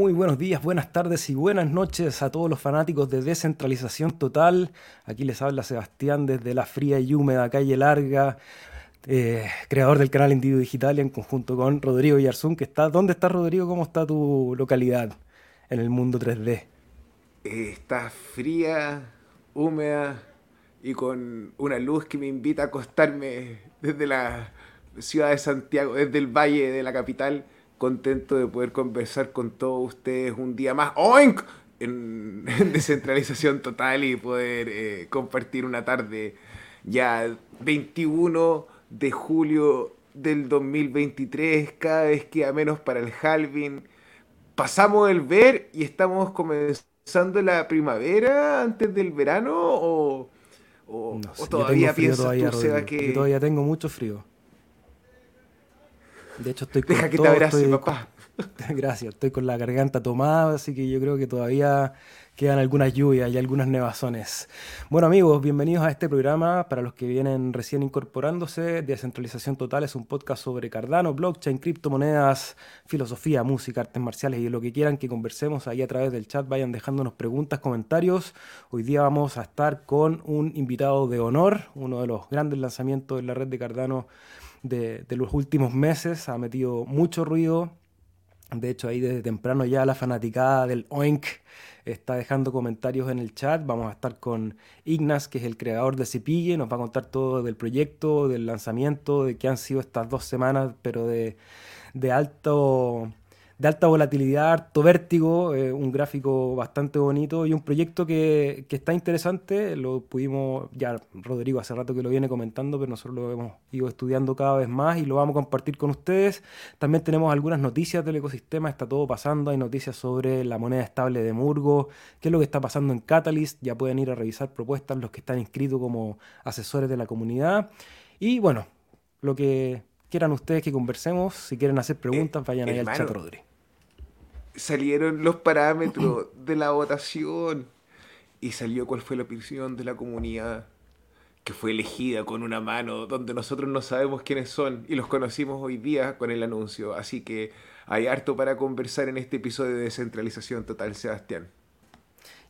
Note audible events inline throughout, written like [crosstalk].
Muy buenos días, buenas tardes y buenas noches a todos los fanáticos de Descentralización Total. Aquí les habla Sebastián desde la fría y húmeda calle Larga, eh, creador del canal Individuo Digital en conjunto con Rodrigo Yarzún, que está... ¿Dónde está Rodrigo? ¿Cómo está tu localidad en el mundo 3D? Eh, está fría, húmeda y con una luz que me invita a acostarme desde la ciudad de Santiago, desde el valle de la capital contento de poder conversar con todos ustedes un día más. ¡Oink! En, [laughs] descentralización total y poder eh, compartir una tarde ya 21 de julio del 2023, cada vez queda menos para el halving. Pasamos el ver y estamos comenzando la primavera antes del verano o, todavía piensas tú, que... Yo todavía tengo mucho frío. De hecho, estoy con Deja que te abrace, papá. [laughs] Gracias, estoy con la garganta tomada, así que yo creo que todavía quedan algunas lluvias y algunas nevazones. Bueno amigos, bienvenidos a este programa. Para los que vienen recién incorporándose, Descentralización Total es un podcast sobre Cardano, blockchain, criptomonedas, filosofía, música, artes marciales y lo que quieran que conversemos ahí a través del chat. Vayan dejándonos preguntas, comentarios. Hoy día vamos a estar con un invitado de honor, uno de los grandes lanzamientos de la red de Cardano de, los últimos meses, ha metido mucho ruido. De hecho, ahí desde temprano ya la fanaticada del Oink está dejando comentarios en el chat. Vamos a estar con Ignas, que es el creador de Cepille, nos va a contar todo del proyecto, del lanzamiento, de qué han sido estas dos semanas, pero de, de alto de alta volatilidad, harto vértigo, eh, un gráfico bastante bonito y un proyecto que, está interesante. Lo pudimos, ya Rodrigo hace rato que lo viene comentando, pero nosotros lo hemos ido estudiando cada vez más y lo vamos a compartir con ustedes. También tenemos algunas noticias del ecosistema, está todo pasando. Hay noticias sobre la moneda estable de Murgo, qué es lo que está pasando en Catalyst. Ya pueden ir a revisar propuestas los que están inscritos como asesores de la comunidad. Y bueno, lo que quieran ustedes que conversemos, si quieren hacer preguntas, vayan ahí al chat, Rodrigo salieron los parámetros [clears throat] de la votación y salió cuál fue la opinión de la comunidad que fue elegida con una mano donde nosotros no sabemos quiénes son y los conocimos hoy día con el anuncio. Así que hay harto para conversar en este episodio de Descentralización Total, Sebastián.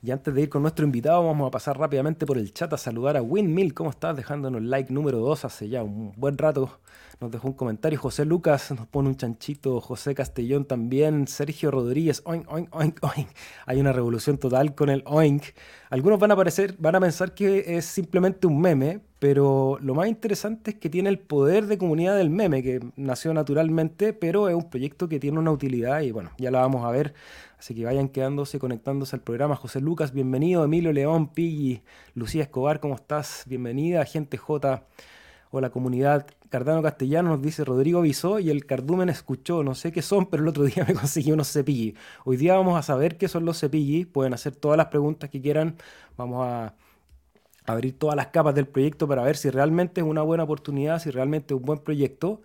Y antes de ir con nuestro invitado, vamos a pasar rápidamente por el chat a saludar a Winmill. ¿Cómo estás? Dejándonos like número 2 hace ya un buen rato. Nos dejó un comentario. José Lucas nos pone un chanchito. José Castellón también. Sergio Rodríguez. Oink, oink, oink, [laughs] oink. Hay una revolución total con el oink. Algunos van a, parecer, van a pensar que es simplemente un meme, pero lo más interesante es que tiene el poder de comunidad del meme, que nació naturalmente, pero es un proyecto que tiene una utilidad y bueno, ya la vamos a ver. Así que vayan quedándose, conectándose al programa. José Lucas, bienvenido. Emilio León, Piggy, Lucía Escobar, ¿cómo estás? Bienvenida. Gente J. Hola comunidad. Cardano Castellano nos dice Rodrigo avisó y el cardumen escuchó. No sé qué son, pero el otro [laughs] día me conseguí unos cepillis. Hoy día vamos a saber qué son los cepillis. Pueden hacer todas las preguntas que quieran. Vamos a abrir todas las capas del proyecto para ver si realmente es una buena oportunidad, si realmente es un buen proyecto.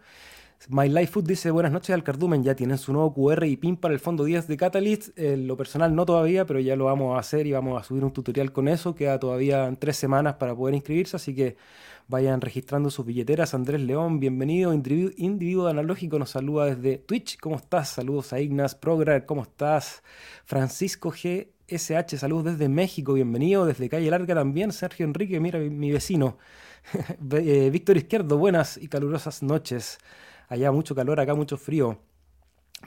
My Life Food dice buenas noches al cardumen, ya tienen su nuevo QR y PIN para el fondo 10 de Catalyst. En lo personal no todavía, pero ya lo vamos a hacer y vamos a subir un tutorial con eso. Queda todavía tres semanas para poder inscribirse, así que vayan registrando sus billeteras. Andrés León, bienvenido. Individuo, analógico nos saluda desde Twitch. ¿Cómo estás? Saludos a Ignas Prograr, ¿cómo estás? Francisco G. SH, saludos desde México, bienvenido. Desde Calle Larga también, Sergio Enrique, mira mi, vecino. [laughs] Eh, Víctor Izquierdo, buenas y calurosas noches. Allá mucho calor, acá mucho frío.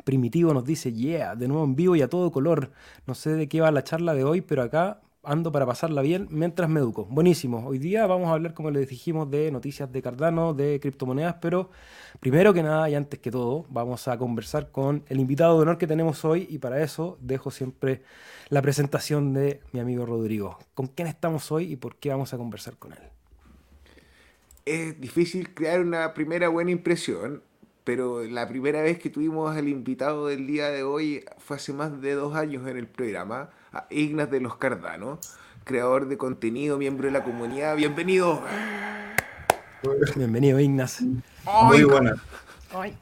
Primitivo nos dice, yeah, de nuevo en vivo y a todo color. No sé de qué va la charla de hoy, pero acá ando para pasarla bien mientras me educo. Buenísimo. Hoy día vamos a hablar, como les dijimos, de noticias de Cardano, de criptomonedas, pero primero que nada y antes que todo, vamos a conversar con el invitado de honor que tenemos hoy y para eso dejo siempre la presentación de mi amigo Rodrigo. ¿Con quién estamos hoy y por qué vamos a conversar con él? Es difícil crear una primera buena impresión pero la primera vez que tuvimos al invitado del día de hoy fue hace más de dos años en el programa, a Ignas de los Cardano, creador de contenido, miembro de la comunidad. Bienvenido. Bienvenido, Ignas. Muy buena.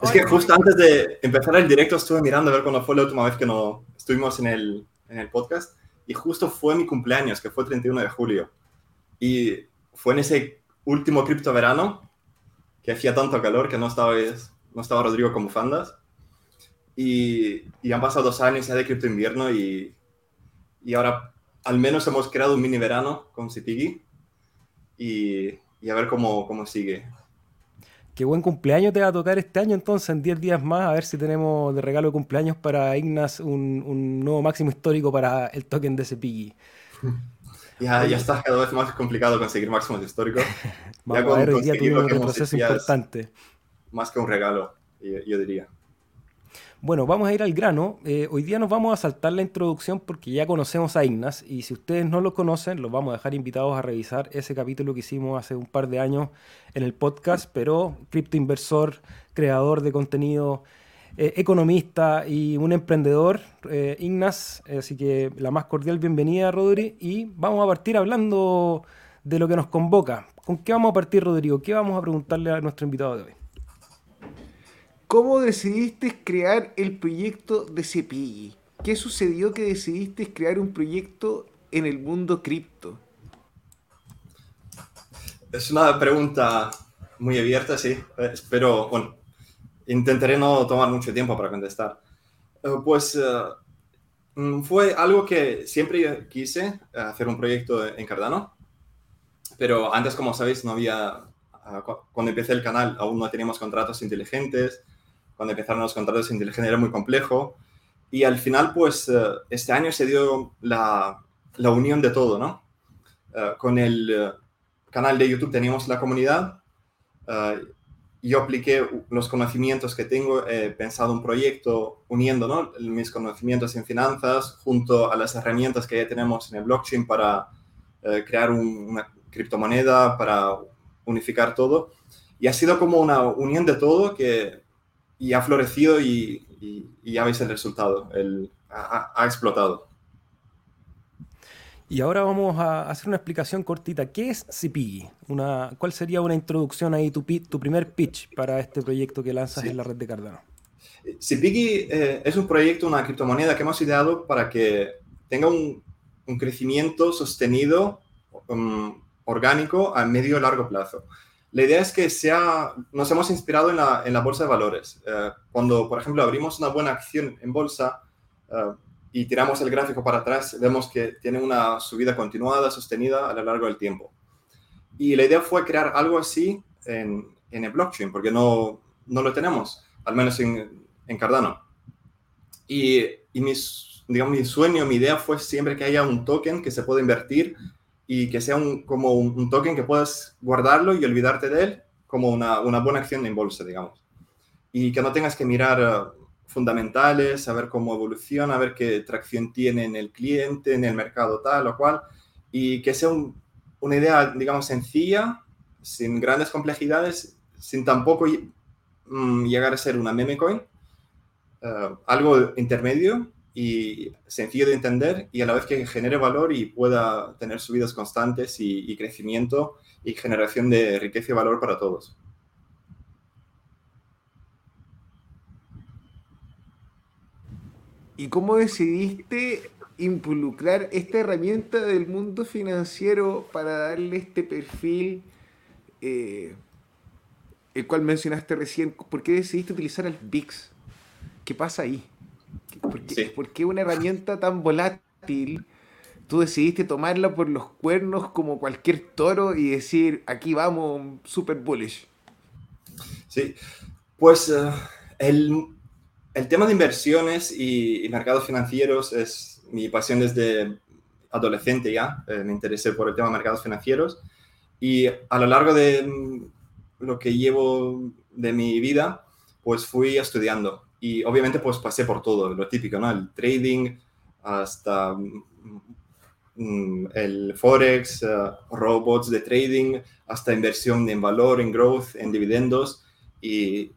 Es que justo antes de empezar el directo estuve mirando a ver cuándo fue la última vez que no estuvimos en el, en el podcast y justo fue mi cumpleaños, que fue el 31 de julio. Y fue en ese último cripto verano que hacía tanto calor que no estaba no estaba Rodrigo con bufandas. y, y, han pasado dos años ya de cripto invierno y, y ahora al menos hemos creado un mini verano con Cipigi y, y a ver cómo, cómo sigue. Qué buen cumpleaños te va a tocar este año entonces, en 10 días más, a ver si tenemos de regalo de cumpleaños para Ignas un, un nuevo máximo histórico para el token de Cepigui. [laughs] Ya, ya está cada vez más complicado conseguir máximos históricos. [laughs] Vamos ya a ver, hoy día tuvimos un retroceso importante. Más que un regalo, yo, yo diría. Bueno, vamos a ir al grano. Eh, hoy día nos vamos a saltar la introducción porque ya conocemos a Ignas y si ustedes no lo conocen, los vamos a dejar invitados a revisar ese capítulo que hicimos hace un par de años en el podcast, pero criptoinversor, creador de contenido, eh, economista y un emprendedor, eh, Ignas. Así que la más cordial bienvenida, Rodri, y vamos a partir hablando de lo que nos convoca. ¿Con qué vamos a partir, Rodrigo? ¿Qué vamos a preguntarle a nuestro invitado de hoy? ¿Cómo decidiste crear el proyecto de Cepilli? ¿Qué sucedió que decidiste crear un proyecto en el mundo cripto? Es una pregunta muy abierta, sí. Espero, bueno, intentaré no tomar mucho tiempo para contestar. Eh, pues eh, mm, fue algo que siempre quise, hacer un proyecto en Cardano. Pero antes, como sabéis, no había, ah, cuando empecé el canal, aún no teníamos contratos inteligentes, cuando empezaron los contratos inteligentes era muy complejo. Y al final, pues, eh, este año se dio la, la unión de todo, ¿no? Eh, con el eh, canal de YouTube teníamos la comunidad. yo apliqué los conocimientos que tengo, he pensado un proyecto uniendo ¿no? mis conocimientos en finanzas junto a las herramientas que ya tenemos en el blockchain para crear una criptomoneda, para unificar todo. Y ha sido como una unión de todo que y ha florecido y, ya veis el resultado, el, ha, explotado. Y ahora vamos a hacer una explicación cortita. ¿Qué es Cipigi? Una, ¿Cuál sería una introducción ahí, tu, tu primer pitch para este proyecto que lanzas en la red de Cardano? Cipigi eh, es un proyecto, una criptomoneda que hemos ideado para que tenga un, un crecimiento sostenido, um, orgánico, a medio y largo plazo. La idea es que sea, nos hemos inspirado en la, en la bolsa de valores. Eh, cuando, por ejemplo, abrimos una buena acción en bolsa eh, y tiramos el gráfico para atrás, vemos que tiene una subida continuada, sostenida a lo largo del tiempo. Y la idea fue crear algo así en, en el blockchain, porque no, no lo tenemos, al menos en, en Cardano. Y, y mis, digamos, mi sueño, mi idea fue siempre que haya un token que se pueda invertir y que sea un, como un, token que puedas guardarlo y olvidarte de él como una, una, buena acción en bolsa, digamos. Y que no tengas que mirar uh, fundamentales, saber cómo evoluciona, a ver qué tracción tiene en el cliente, en el mercado tal o cual, y que sea una idea, digamos, sencilla, sin grandes complejidades, sin tampoco mm, llegar a ser una meme coin, uh, algo intermedio y sencillo de entender y a la vez que genere valor y pueda tener subidas constantes y, crecimiento y generación de riqueza y valor para todos. ¿Y cómo decidiste involucrar esta herramienta del mundo financiero para darle este perfil, eh, el cual mencionaste recién? ¿Por qué decidiste utilizar el VIX? ¿Qué pasa ahí? ¿Por qué, una herramienta tan volátil tú decidiste tomarla por los cuernos como cualquier toro y decir, aquí vamos, super bullish? Sí, pues eh, el, tema de inversiones y, mercados financieros es mi pasión desde adolescente ya. Eh, me interesé por el tema de mercados financieros y a lo largo de mm, lo que llevo de mi vida, pues fui estudiando y obviamente pues pasé por todo, lo típico, ¿no? El trading hasta mm, el forex, eh, robots de trading, hasta inversión en valor, en growth, en dividendos y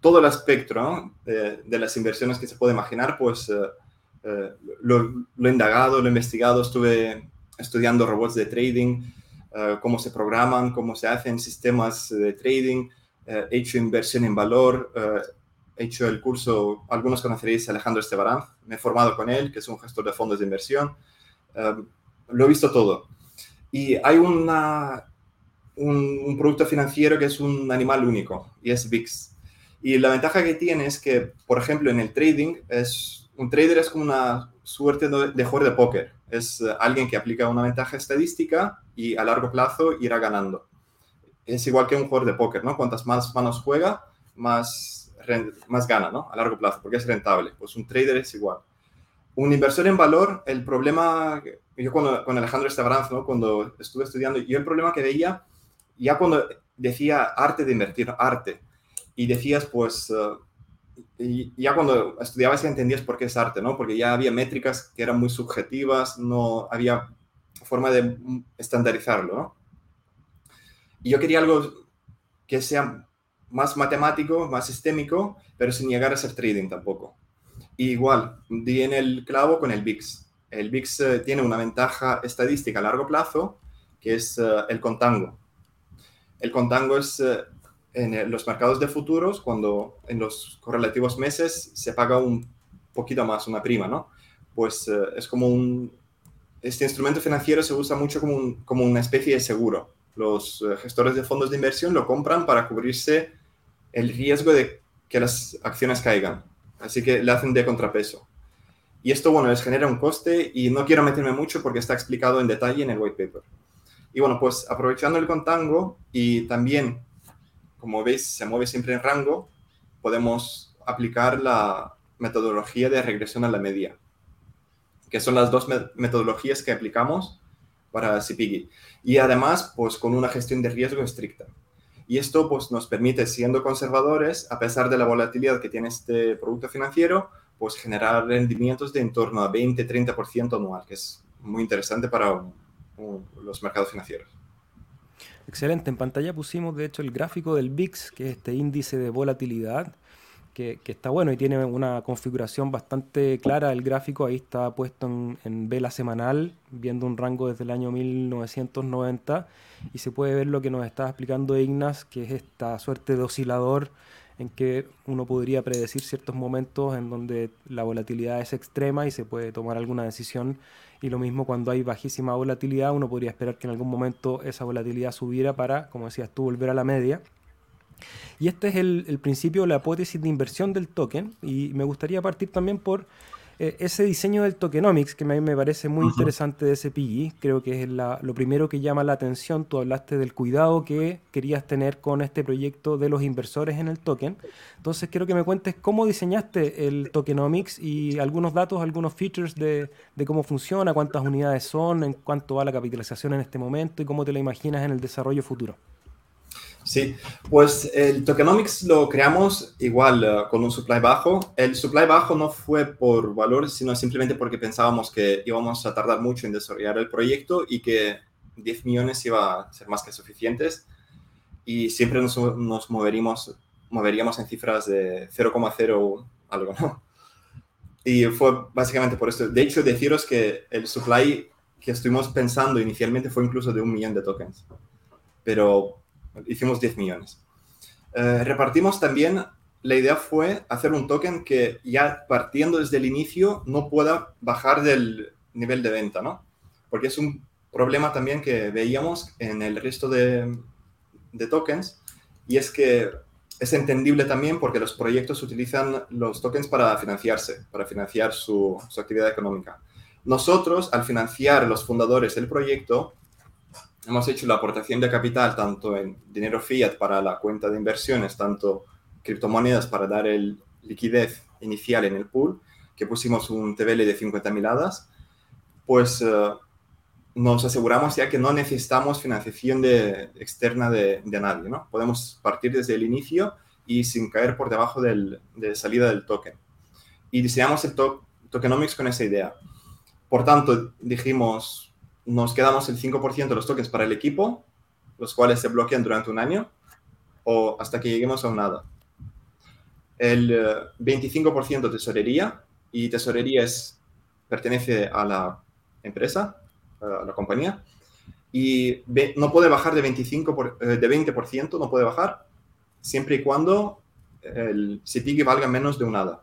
todo el espectro de, las inversiones que se puede imaginar, pues eh, eh, lo, lo, he indagado, lo he investigado, estuve estudiando robots de trading, cómo se programan, cómo se hacen sistemas de trading, he hecho inversión en valor, he hecho el curso, algunos conoceréis a Alejandro Estebarán, me he formado con él, que es un gestor de fondos de inversión. Em, lo he visto todo. Y hay una, un, producto financiero que es un animal único y es VIX. Y la ventaja que tiene es que, por ejemplo, en el trading, es, un trader es como una suerte de jugador de póker. Es eh, alguien que aplica una ventaja estadística y a largo plazo irá ganando. Es igual que un jugador de póker, ¿no? Cuantas más manos juega, más, más gana, ¿no? A largo plazo, porque es rentable. Pues un trader es igual. Un inversor en valor, el problema, yo cuando, con Alejandro Estabaranz, ¿no? Cuando estuve estudiando, yo el problema que veía, ya cuando decía arte de invertir, arte, y decías, pues, uh, y ya cuando estudiabas ya entendías por qué es arte, ¿no? Porque ya había métricas que eran muy subjetivas, no había forma de estandarizarlo, ¿no? Y yo quería algo que sea más matemático, más sistémico, pero sin llegar a ser trading tampoco. igual, di en el clavo con el VIX. El VIX eh, tiene una ventaja estadística a largo plazo, que es uh, el contango. El contango es uh, en los mercados de futuros, cuando en los correlativos meses se paga un poquito más, una prima, ¿no? Pues eh, es como un... Este instrumento financiero se usa mucho como, como una especie de seguro. Los eh, gestores de fondos de inversión lo compran para cubrirse el riesgo de que las acciones caigan. Así que le hacen de contrapeso. Y esto, bueno, les genera un coste y no quiero meterme mucho porque está explicado en detalle en el white paper. Y bueno, pues aprovechando el contango y también como veis, se mueve siempre en rango, podemos aplicar la metodología de regresión a la media, que son las dos metodologías que aplicamos para CPG. Y además, pues con una gestión de riesgo estricta. Y esto pues, nos permite, siendo conservadores, a pesar de la volatilidad que tiene este producto financiero, pues generar rendimientos de en torno a 20-30% anual, que es muy interesante para los mercados financieros. Excelente. En pantalla pusimos, de hecho, el gráfico del VIX, que es este índice de volatilidad, que, está bueno y tiene una configuración bastante clara. El gráfico ahí está puesto en, vela semanal, viendo un rango desde el año 1990, y se puede ver lo que nos está explicando Ignas, que es esta suerte de oscilador en que uno podría predecir ciertos momentos en donde la volatilidad es extrema y se puede tomar alguna decisión y lo mismo cuando hay bajísima volatilidad, uno podría esperar que en algún momento esa volatilidad subiera para, como decías tú, volver a la media. Y este es el, el principio, la hipótesis de inversión del token. Y me gustaría partir también por eh, ese diseño del tokenomics, que a mí me parece muy interesante de ese PI, creo que es lo primero que llama la atención. Tú hablaste del cuidado que querías tener con este proyecto de los inversores en el token. Entonces, quiero que me cuentes cómo diseñaste el tokenomics y algunos datos, algunos features de, de cómo funciona, cuántas unidades son, en cuánto va la capitalización en este momento y cómo te la imaginas en el desarrollo futuro. Sí, pues el tokenomics lo creamos igual eh, con un supply bajo. El supply bajo no fue por valor, sino simplemente porque pensábamos que íbamos a tardar mucho en desarrollar el proyecto y que 10 millones iba a ser más que suficientes y siempre nos, nos moveríamos, moveríamos en cifras de 0,0 algo, ¿no? Y fue básicamente por esto. De hecho, deciros que el supply que estuvimos pensando inicialmente fue incluso de un millón de tokens. Pero hicimos 10 millones. Eh, repartimos también, la idea fue hacer un token que ya partiendo desde el inicio no pueda bajar del nivel de venta, ¿no? Porque es un problema también que veíamos en el resto de, tokens y es que es entendible también porque los proyectos utilizan los tokens para financiarse, para financiar su actividad económica. Nosotros, al financiar los fundadores del proyecto, hemos hecho la aportación de capital tanto en dinero fiat para la cuenta de inversiones, tanto criptomonedas para dar el liquidez inicial en el pool, que pusimos un TVL de 50.000 hadas, pues eh, nos aseguramos ya que no necesitamos financiación de, externa de, nadie, ¿no? Podemos partir desde el inicio y sin caer por debajo del, de salida del token. Y diseñamos el tokenomics con esa idea. Por tanto, dijimos, nos quedamos el 5% de los tokens para el equipo, los cuales se bloquean durante un año o hasta que lleguemos a un nada. El 25% eh, tesorería, y tesorería es, pertenece a la empresa, a la compañía, y no puede bajar de, 25 eh, de 20%, no puede bajar, siempre y cuando el CPG valga menos de un nada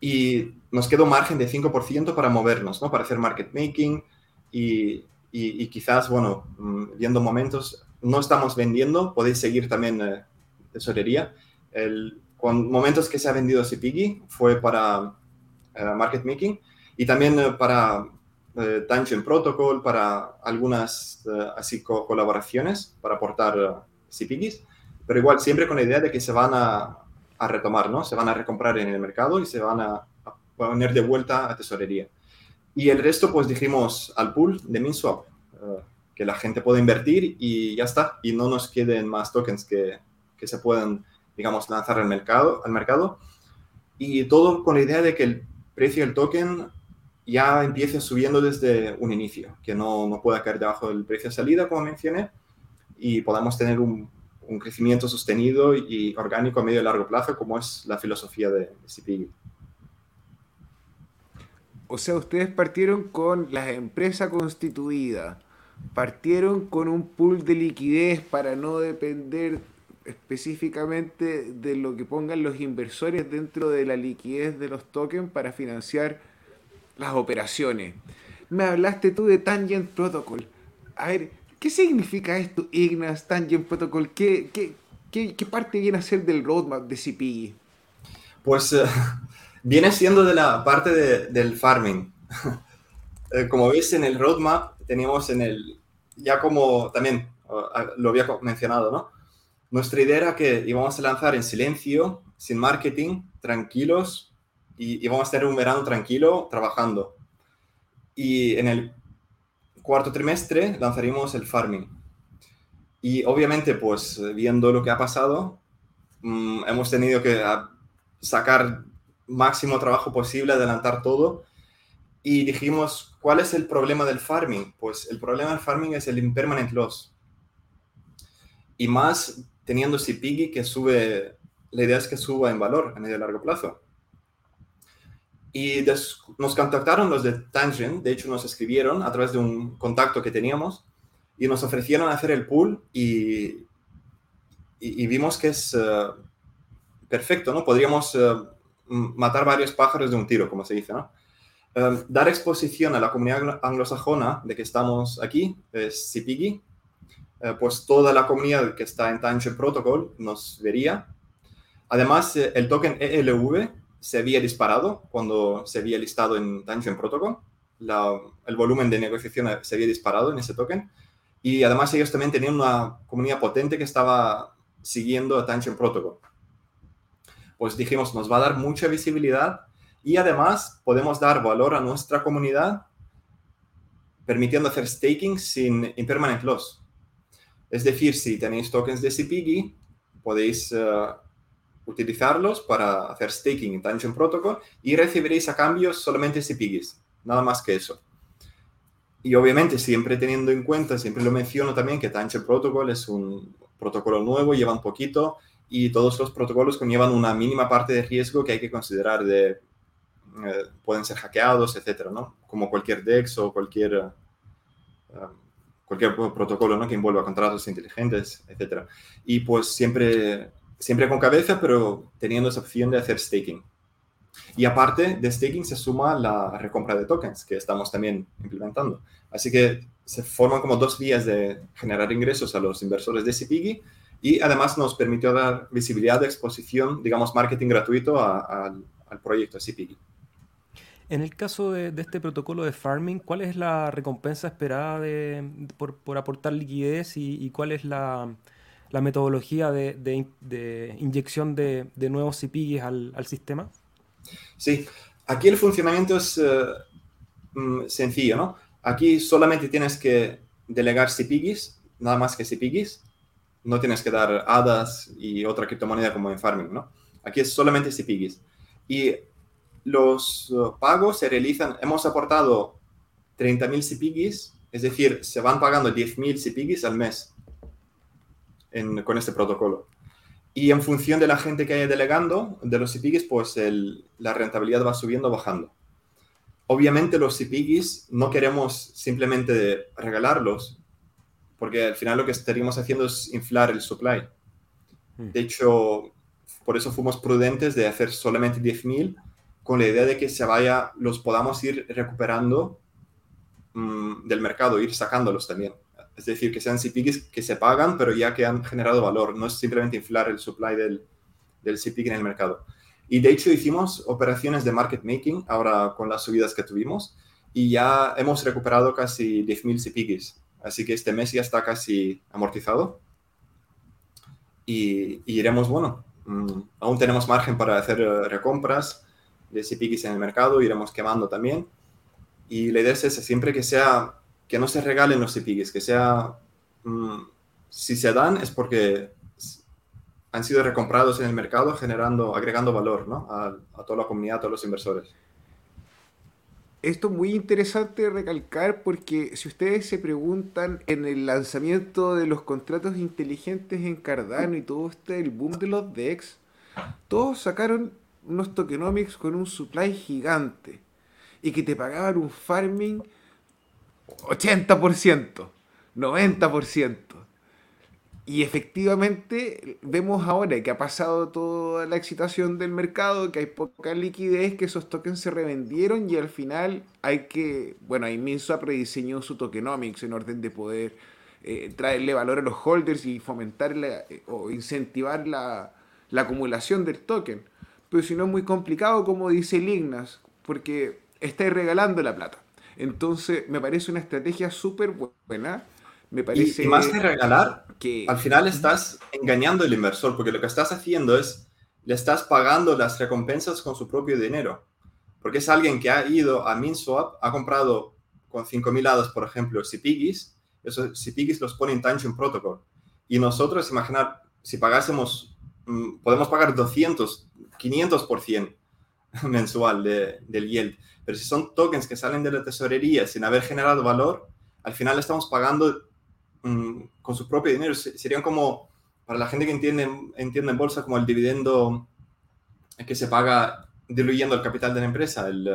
y nos queda un margen de 5% para movernos, ¿no? Para hacer market making y, y, quizás, bueno, mm, viendo momentos, no estamos vendiendo, podéis seguir también eh, tesorería. El, con momentos que se ha vendido CPG fue para market making y también para eh, Tangent Protocol, para algunas así colaboraciones para aportar CPGs, pero igual siempre con la idea de que se van a, a retomar, ¿no? Se van a recomprar en el mercado y se van a poner de vuelta a tesorería. Y el resto, pues dijimos al pool de MinSwap, uh, que la gente pueda invertir y ya está, y no nos queden más tokens que, que se puedan, digamos, lanzar al mercado, al mercado. Y todo con la idea de que el precio del token ya empiece subiendo desde un inicio, que no, no pueda caer debajo del precio de salida, como mencioné, y podamos tener un, un crecimiento sostenido y orgánico a medio y largo plazo, como es la filosofía de, de CPG. O sea, ustedes partieron con la empresa constituida, partieron con un pool de liquidez para no depender específicamente de lo que pongan los inversores dentro de la liquidez de los tokens para financiar las operaciones. Me hablaste tú de Tangent Protocol. A ver, ¿qué significa esto, Ignas Tangent Protocol? ¿Qué, qué, qué, parte viene a ser del roadmap de CPI? Pues uh, viene siendo de la parte de, del farming. [laughs] Eh, como veis en el roadmap, teníamos en el, ya como también uh, lo había mencionado, ¿no? Nuestra idea era que íbamos a lanzar en silencio, sin marketing, tranquilos, y íbamos a tener un verano tranquilo trabajando. Y en el cuarto trimestre lanzaríamos el farming. Y obviamente, pues viendo lo que ha pasado, mmm, hemos tenido que ah, sacar máximo trabajo posible, adelantar todo. Y dijimos, ¿cuál es el problema del farming? Pues el problema del farming es el impermanent loss. Y más teniendo CPG que sube, la idea es que suba en valor a medio y largo plazo. Y nos contactaron los de Tangent, de hecho nos escribieron a través de un contacto que teníamos y nos ofrecieron hacer el pool y, y, y vimos que es uh, perfecto, ¿no? Podríamos uh, matar varios pájaros de un tiro, como se dice, ¿no? Uh, dar exposición a la comunidad anglosajona de que estamos aquí, es CPG, pues toda la comunidad que está en Tangent Protocol nos vería. Además, el token ELV se había disparado cuando se había listado en Tangent Protocol. El volumen de negociación se había disparado en ese token. Y además ellos también tenían una comunidad potente que estaba siguiendo a Tangent Protocol. Pues dijimos, nos va a dar mucha visibilidad y además podemos dar valor a nuestra comunidad permitiendo hacer staking sin impermanent loss. Es decir, si tenéis tokens de CPG, podéis uh, utilizarlos para hacer staking en Tangent Protocol y recibiréis a cambio solamente CPGs, nada más que eso. Y obviamente siempre teniendo en cuenta, siempre lo menciono también, que Tangent Protocol es un protocolo nuevo, lleva un poquito y todos los protocolos conllevan una mínima parte de riesgo que hay que considerar de, eh, pueden ser hackeados, etcétera, ¿no? Como cualquier DEX o cualquier, uh, cualquier protocolo, ¿no? Que envuelva contratos inteligentes, etcétera. Y pues siempre siempre con cabeza, pero teniendo esa opción de hacer staking. Y aparte de staking se suma la recompra de tokens que estamos también implementando. Así que se forman como dos vías de generar ingresos a los inversores de CPG y además nos permitió dar visibilidad exposición, digamos, marketing gratuito a, a, al proyecto CPG. En el caso de, de, este protocolo de farming, ¿cuál es la recompensa esperada de, por, por, aportar liquidez y, y cuál es la, la metodología de, de, de inyección de, de, nuevos CPGs al, al, sistema? Sí, aquí el funcionamiento es uh, sencillo, ¿no? Aquí solamente tienes que delegar CPGs, nada más que CPGs. No tienes que dar hadas y otra criptomoneda como en Farming, ¿no? Aquí es solamente CPGs. Y los uh, pagos se realizan, hemos aportado 30.000 CPGs, es decir, se van pagando 10.000 CPGs al mes con este protocolo. Y en función de la gente que haya delegando, de los CPGs, pues la rentabilidad va subiendo o bajando. Obviamente los CPGs no queremos simplemente regalarlos, porque al final lo que estaríamos haciendo es inflar el supply. Hmm. De hecho, por eso fuimos prudentes de hacer solamente 10.000 con la idea de que se vaya, los podamos ir recuperando mmm, del mercado, ir sacándolos también Es decir, que sean CPIGs que se pagan, pero ya que han generado valor. No es simplemente inflar el supply del, del en el mercado. Y de hecho hicimos operaciones de market making ahora con las subidas que tuvimos y ya hemos recuperado casi 10.000 CPIGs. Así que este mes ya está casi amortizado. Y, iremos, bueno, mm, aún tenemos margen para hacer eh, recompras de CPIGs en el mercado, iremos quemando también. Y la idea es siempre que sea, que no se regalen los CPIGs, que sea, mm, si se dan es porque han sido recomprados en el mercado generando, agregando valor ¿no? a, a toda la comunidad, a todos los inversores esto es muy interesante recalcar porque si ustedes se preguntan en el lanzamiento de los contratos inteligentes en Cardano y todo este, el boom de los DEX, todos sacaron unos tokenomics con un supply gigante y que te pagaban un farming 80%, 90%. Y efectivamente vemos ahora que ha pasado toda la excitación del mercado, que hay poca liquidez, que esos tokens se revendieron y al final hay que, bueno, ahí Minswap rediseñó su tokenomics en orden de poder eh, traerle valor a los holders y fomentar eh, o incentivar la, la, acumulación del token. Pero si no es muy complicado, como dice Lignas, porque estáis regalando la plata. Entonces me parece una estrategia súper buena me parece... Y, más que regalar, que al final estás engañando al inversor, porque lo que estás haciendo es, le estás pagando las recompensas con su propio dinero. Porque es alguien que ha ido a MinSwap, ha comprado con 5.000 hadas, por ejemplo, Cipigis, esos Cipigis los pone en Protocol. Y nosotros, imaginar, si pagásemos, mm, podemos pagar 200, 500% [laughs] mensual de, del yield. Pero si son tokens que salen de la tesorería sin haber generado valor, al final estamos pagando con su propio dinero. Serían como, para la gente que entiende, entiende en bolsa, como el dividendo que se paga diluyendo el capital de la empresa. El,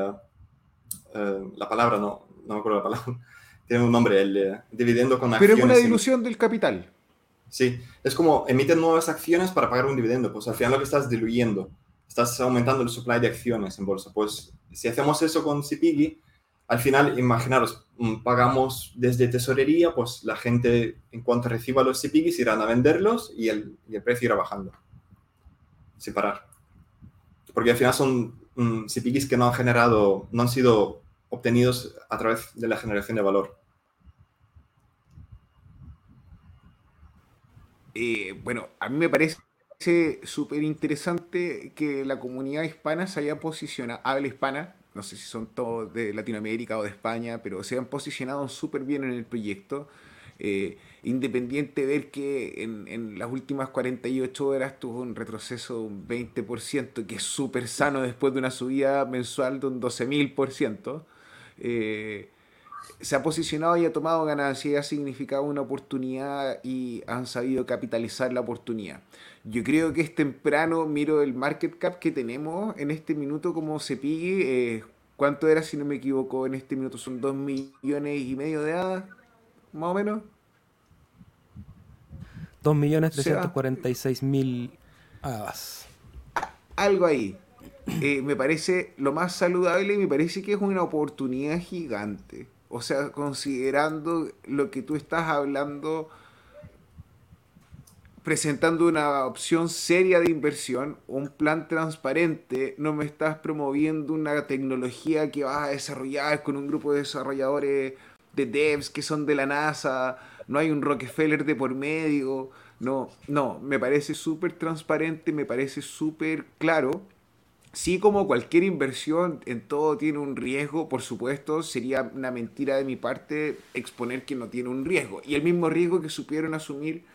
eh, la palabra, no, no me acuerdo la palabra. [laughs] Tiene un nombre, el eh, dividendo con acciones. Pero es una dilución del capital. Sí, es como emiten nuevas acciones para pagar un dividendo. Pues al final lo que estás diluyendo, estás aumentando el supply de acciones en bolsa. Pues si hacemos eso con Cipigi, al final, imaginaros, mm, pagamos desde tesorería, pues la gente en cuanto reciba los CPIs irán a venderlos y el, precio irá bajando. Sin parar. Porque al final son um, que no han generado, no han sido obtenidos a través de la generación de valor. Eh, bueno, a mí me parece súper interesante que la comunidad hispana se haya posicionado, habla hispana, no sé si son todos de Latinoamérica o de España, pero se han posicionado súper bien en el proyecto. Eh, independiente de ver que en, en, las últimas 48 horas tuvo un retroceso de un 20%, que es súper sano después de una subida mensual de un 12.000%. Eh, se ha posicionado y ha tomado ganancias, ha significado una oportunidad y han sabido capitalizar la oportunidad. Yo creo que es temprano, miro el market cap que tenemos en este minuto como se pigue. Eh, ¿Cuánto era, si no me equivoco, en este minuto? Son 2 millones y medio de hadas, más o menos. 2 millones 346 mil hadas. Algo ahí. Eh, me parece lo más saludable y me parece que es una oportunidad gigante. O sea, considerando lo que tú estás hablando presentando una opción seria de inversión, un plan transparente, no me estás promoviendo una tecnología que vas a desarrollar con un grupo de desarrolladores de devs que son de la NASA, no hay un Rockefeller de por medio, no, no, me parece súper transparente, me parece súper claro. Sí, como cualquier inversión, en todo tiene un riesgo, por supuesto, sería una mentira de mi parte exponer que no tiene un riesgo. Y el mismo riesgo que supieron asumir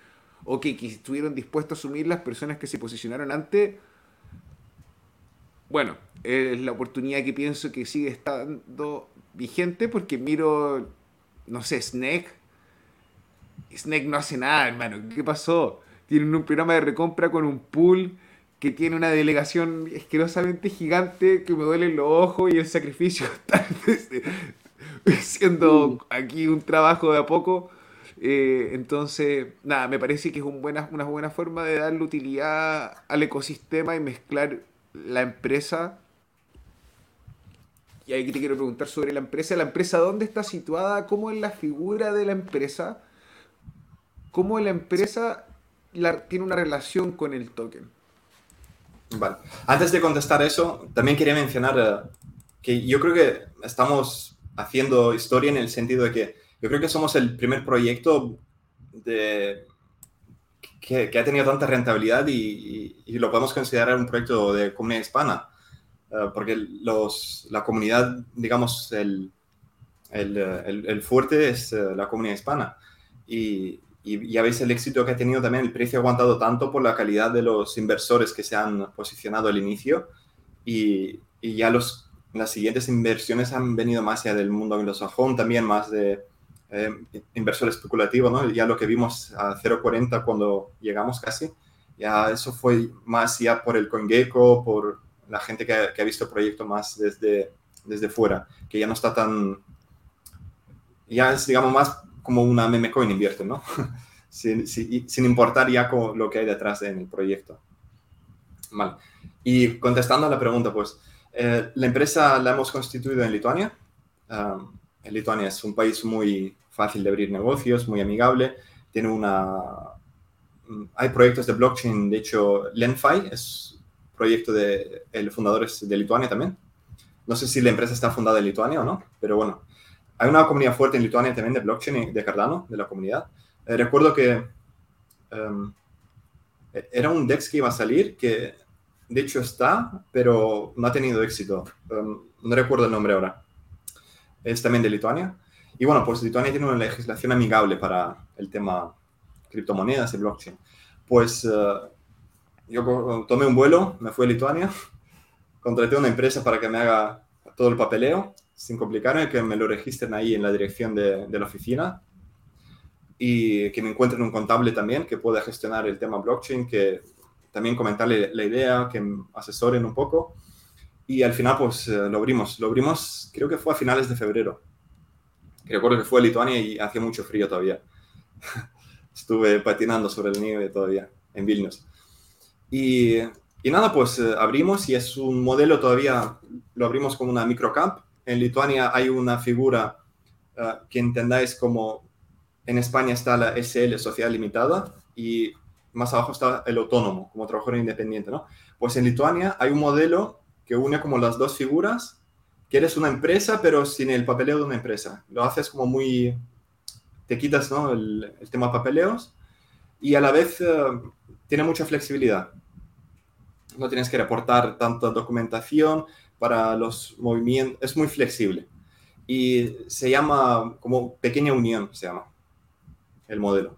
o que, estuvieron dispuestos a asumir las personas que se posicionaron antes, bueno, es la oportunidad que pienso que sigue estando vigente porque miro, no sé, Snake. Snake no hace nada, hermano. ¿Qué pasó? Tienen un programa de recompra con un pool que tiene una delegación asquerosamente gigante que me duelen los ojos y el sacrificio está siendo uh. aquí un trabajo de a poco eh, entonces, nada, me parece que es un buena, una buena forma de darle utilidad al ecosistema y mezclar la empresa. Y ahí te quiero preguntar sobre la empresa. ¿La empresa dónde está situada? ¿Cómo es la figura de la empresa? cómo la empresa tiene una relación con el token. Antes de contestar eso, también quería mencionar eh, que yo creo que estamos haciendo historia en el sentido de que yo creo que somos el primer proyecto que, ha tenido tanta rentabilidad y, lo podemos considerar un proyecto de comunidad hispana, eh, porque los, la comunidad, digamos, el, el, el, fuerte es eh, la comunidad hispana. Y, y ya veis el éxito que ha tenido también, el precio ha aguantado tanto por la calidad de los inversores que se han posicionado al inicio y, y ya los, las siguientes inversiones han venido más allá del mundo anglosajón, también más de eh, inversor especulativo, ¿no? Ya lo que vimos a 0.40 cuando llegamos casi, ya eso fue más ya por el CoinGecko, por la gente que ha, que ha visto el proyecto más desde, desde fuera, que ya no está tan, ya es digamos más como una meme coin invierte, ¿no? [laughs] sin, sin, importar ya con lo que hay detrás en el proyecto. Vale. Y contestando a la pregunta, pues, eh, la empresa la hemos constituido en Lituania. en Lituania es un país muy fácil de abrir negocios, muy amigable. Tiene una... Hay proyectos de blockchain, de hecho, Lenfi es proyecto de el fundador es de Lituania también. No sé si la empresa está fundada en Lituania o no, pero bueno, hay una comunidad fuerte en Lituania también de blockchain, de Cardano, de la comunidad. Eh, recuerdo que em, era un DEX que iba a salir, que de hecho está, pero no ha tenido éxito. Em, no recuerdo el nombre ahora. Es también de Lituania. Y bueno, pues Lituania tiene una legislación amigable para el tema criptomonedas y blockchain. Pues eh, yo tomé un vuelo, me fui a Lituania, [laughs] contraté una empresa para que me haga todo el papeleo sin complicarme, que me lo registren ahí en la dirección de, la oficina y que me encuentren un contable también que pueda gestionar el tema blockchain, que también comentarle la idea, que me asesoren un poco. Y al final, pues eh, lo abrimos. Lo abrimos, creo que fue a finales de febrero. Recuerdo que fue a Lituania y hacía mucho frío todavía. [laughs] Estuve patinando sobre el nieve todavía en Vilnius. Y, y nada, pues eh, abrimos y es un modelo todavía, lo abrimos como una microcamp en Lituania hay una figura eh, que entendáis como en España está la SL, Sociedad Limitada, y más abajo está el autónomo, como trabajador independiente, ¿no? Pues en Lituania hay un modelo que une como las dos figuras, que eres una empresa, pero sin el papeleo de una empresa. Lo haces como muy... te quitas, ¿no? El, tema papeleos y a la vez eh, tiene mucha flexibilidad. No tienes que reportar tanta documentación, para los movimientos, es muy flexible. Y se llama como pequeña unión, se llama el modelo,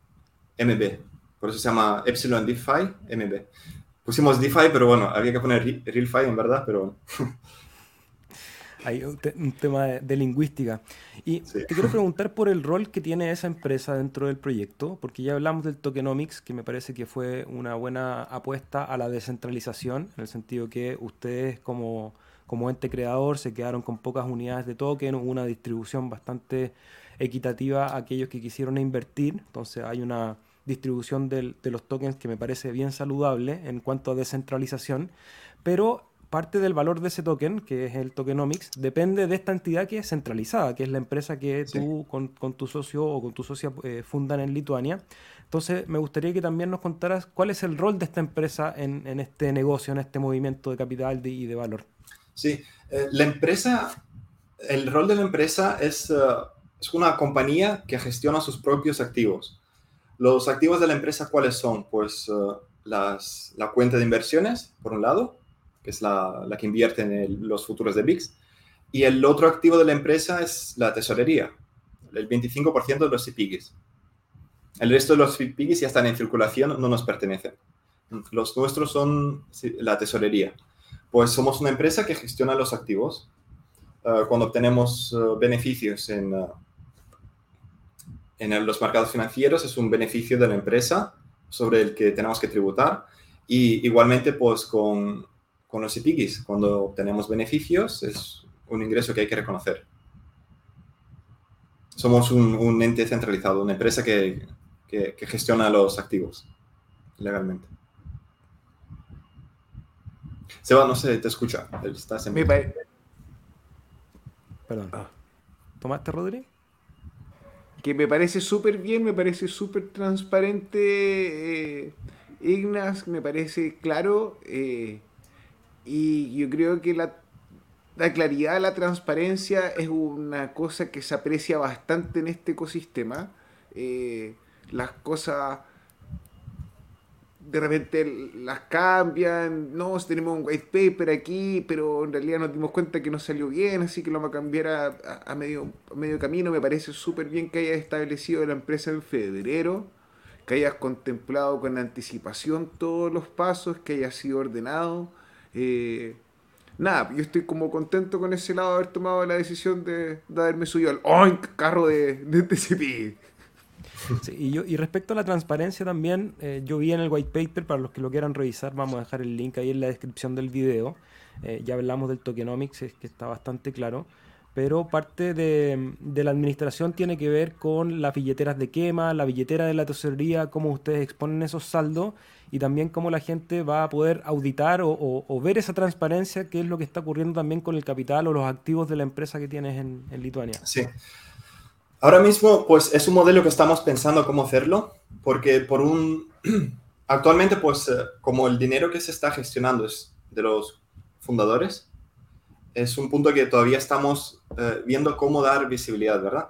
MB. Por eso se llama Epsilon DeFi, MB. Pusimos DeFi, pero bueno, había que poner RealFi en verdad, pero Hay un, tema de, lingüística. Y te quiero preguntar por el rol que tiene esa empresa dentro del proyecto, porque ya hablamos del tokenomics, que me parece que fue una buena apuesta a la descentralización, en el sentido que ustedes como como ente creador se quedaron con pocas unidades de token, hubo una distribución bastante equitativa a aquellos que quisieron invertir, entonces hay una distribución de los tokens que me parece bien saludable en cuanto a descentralización, pero parte del valor de ese token, que es el tokenomics, depende de esta entidad que es centralizada, que es la empresa que tú con, tu socio o con tu socia eh, fundan en Lituania. Entonces, me gustaría que también nos contaras cuál es el rol de esta empresa en, este negocio, en este movimiento de capital y de valor. Sí, eh, la empresa, el rol de la empresa es, eh, es una compañía que gestiona sus propios activos. Los activos de la empresa, ¿cuáles son? Pues eh, las, la cuenta de inversiones, por un lado, que es la, la que invierte en los futuros de VIX, y el otro activo de la empresa es la tesorería, el 25% de los CPIGs. El resto de los CPIGs ya están en circulación, no nos pertenecen. Los nuestros son la tesorería. Pues somos una empresa que gestiona los activos. Ah, cuando obtenemos ah, beneficios en, ah, en los mercados financieros, es un beneficio de la empresa sobre el que tenemos que tributar. Y igualmente, pues con, con los IPIGIs, cuando obtenemos beneficios, es un ingreso que hay que reconocer. Somos un, un ente centralizado, una empresa que, que, que gestiona los activos legalmente. Seba, no sé, te escucha. Estás en... Mi Perdón. Ah. ¿Tomaste, Rodri? que me parece súper bien, me parece súper transparente, eh, Ignas, me parece claro, eh, y yo creo que la, la claridad, la transparencia es una cosa que se aprecia bastante en este ecosistema. Eh, las cosas de repente las cambian, no, tenemos un white paper aquí, pero en realidad nos dimos cuenta que no salió bien, así que lo vamos a cambiar a, medio, medio camino. Me parece súper bien que hayas establecido la empresa en febrero, que hayas contemplado con anticipación todos los pasos, que haya sido ordenado. Eh, nada, yo estoy como contento con ese lado de haber tomado la decisión de, de haberme subido al carro de, de TCP y, yo, y respecto a la transparencia también, eh, yo vi en el white paper, para los que lo quieran revisar, vamos a dejar el link ahí en la descripción del video. Eh, ya hablamos del tokenomics, es que está bastante claro. Pero parte de, de, la administración tiene que ver con las billeteras de quema, la billetera de la tesorería, cómo ustedes exponen esos saldos y también cómo la gente va a poder auditar o, o, ver esa transparencia, que es lo que está ocurriendo también con el capital o los activos de la empresa que tienes en, en Lituania. Sí. Ahora mismo, pues es un modelo que estamos pensando cómo hacerlo, porque por un... [clears throat] Actualmente, pues eh, como el dinero que se está gestionando es de los fundadores, es un punto que todavía estamos eh, viendo cómo dar visibilidad, ¿verdad?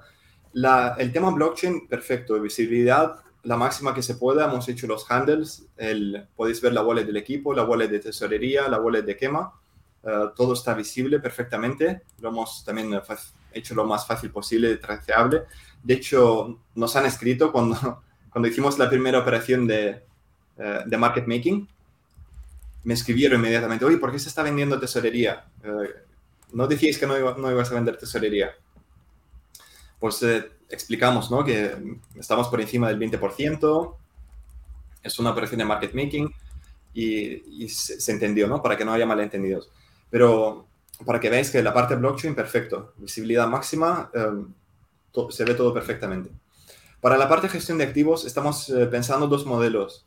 El tema blockchain, perfecto, visibilidad la máxima que se pueda, hemos hecho los handles, el, podéis ver la wallet del equipo, la wallet de tesorería, la wallet de quema, eh, todo está visible perfectamente, lo hemos también hecho lo más fácil posible, traceable. De hecho, nos han escrito cuando, [laughs] cuando hicimos la primera operación de, eh, de market making, me escribieron inmediatamente, oye, ¿por qué se está vendiendo tesorería? Eh, no decíais que no, iba, no, ibas a vender tesorería. Pues eh, explicamos ¿no? que estamos por encima del 20%, es una operación de market making y, y se, se, entendió, ¿no? Para que no haya malentendidos. Pero para que veáis que la parte blockchain, perfecto. Visibilidad máxima, em, se ve todo perfectamente. Para la parte de gestión de activos, estamos eh, pensando dos modelos.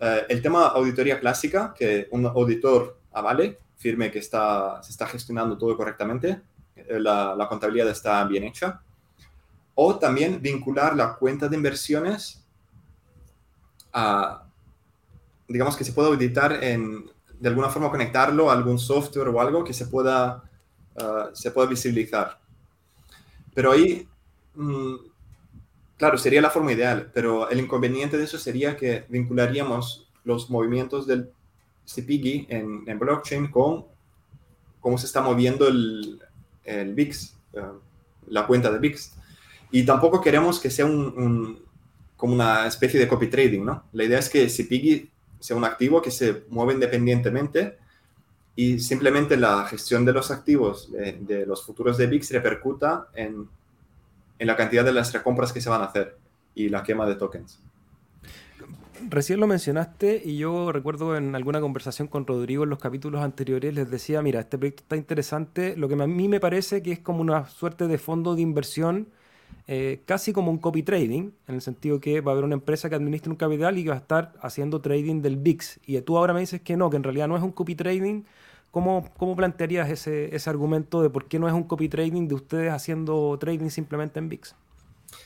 Eh, el tema auditoría clásica, que un auditor avale, firme que está, se está gestionando todo correctamente, eh, la, la, contabilidad está bien hecha. O también vincular la cuenta de inversiones a, digamos que se puede auditar en de alguna forma conectarlo a algún software o algo que se pueda, uh, se pueda visibilizar. Pero ahí, mm, claro, sería la forma ideal, pero el inconveniente de eso sería que vincularíamos los movimientos del CPG en, en blockchain con cómo se está moviendo el, el VIX, uh, la cuenta de VIX. Y tampoco queremos que sea un, como una especie de copy trading, ¿no? La idea es que CPG sea un activo que se mueve independientemente y simplemente la gestión de los activos de, de los futuros de VIX repercuta en, en, la cantidad de las recompras que se van a hacer y la quema de tokens. Recién lo mencionaste y yo recuerdo en alguna conversación con Rodrigo en los capítulos anteriores les decía, mira, este proyecto está interesante, lo que a mí me parece que es como una suerte de fondo de inversión eh, casi como un copy trading, en el sentido que va a haber una empresa que administra un capital y que va a estar haciendo trading del VIX. Y tú ahora me dices que no, que en realidad no es un copy trading. ¿Cómo, cómo plantearías ese, ese argumento de por qué no es un copy trading de ustedes haciendo trading simplemente en VIX?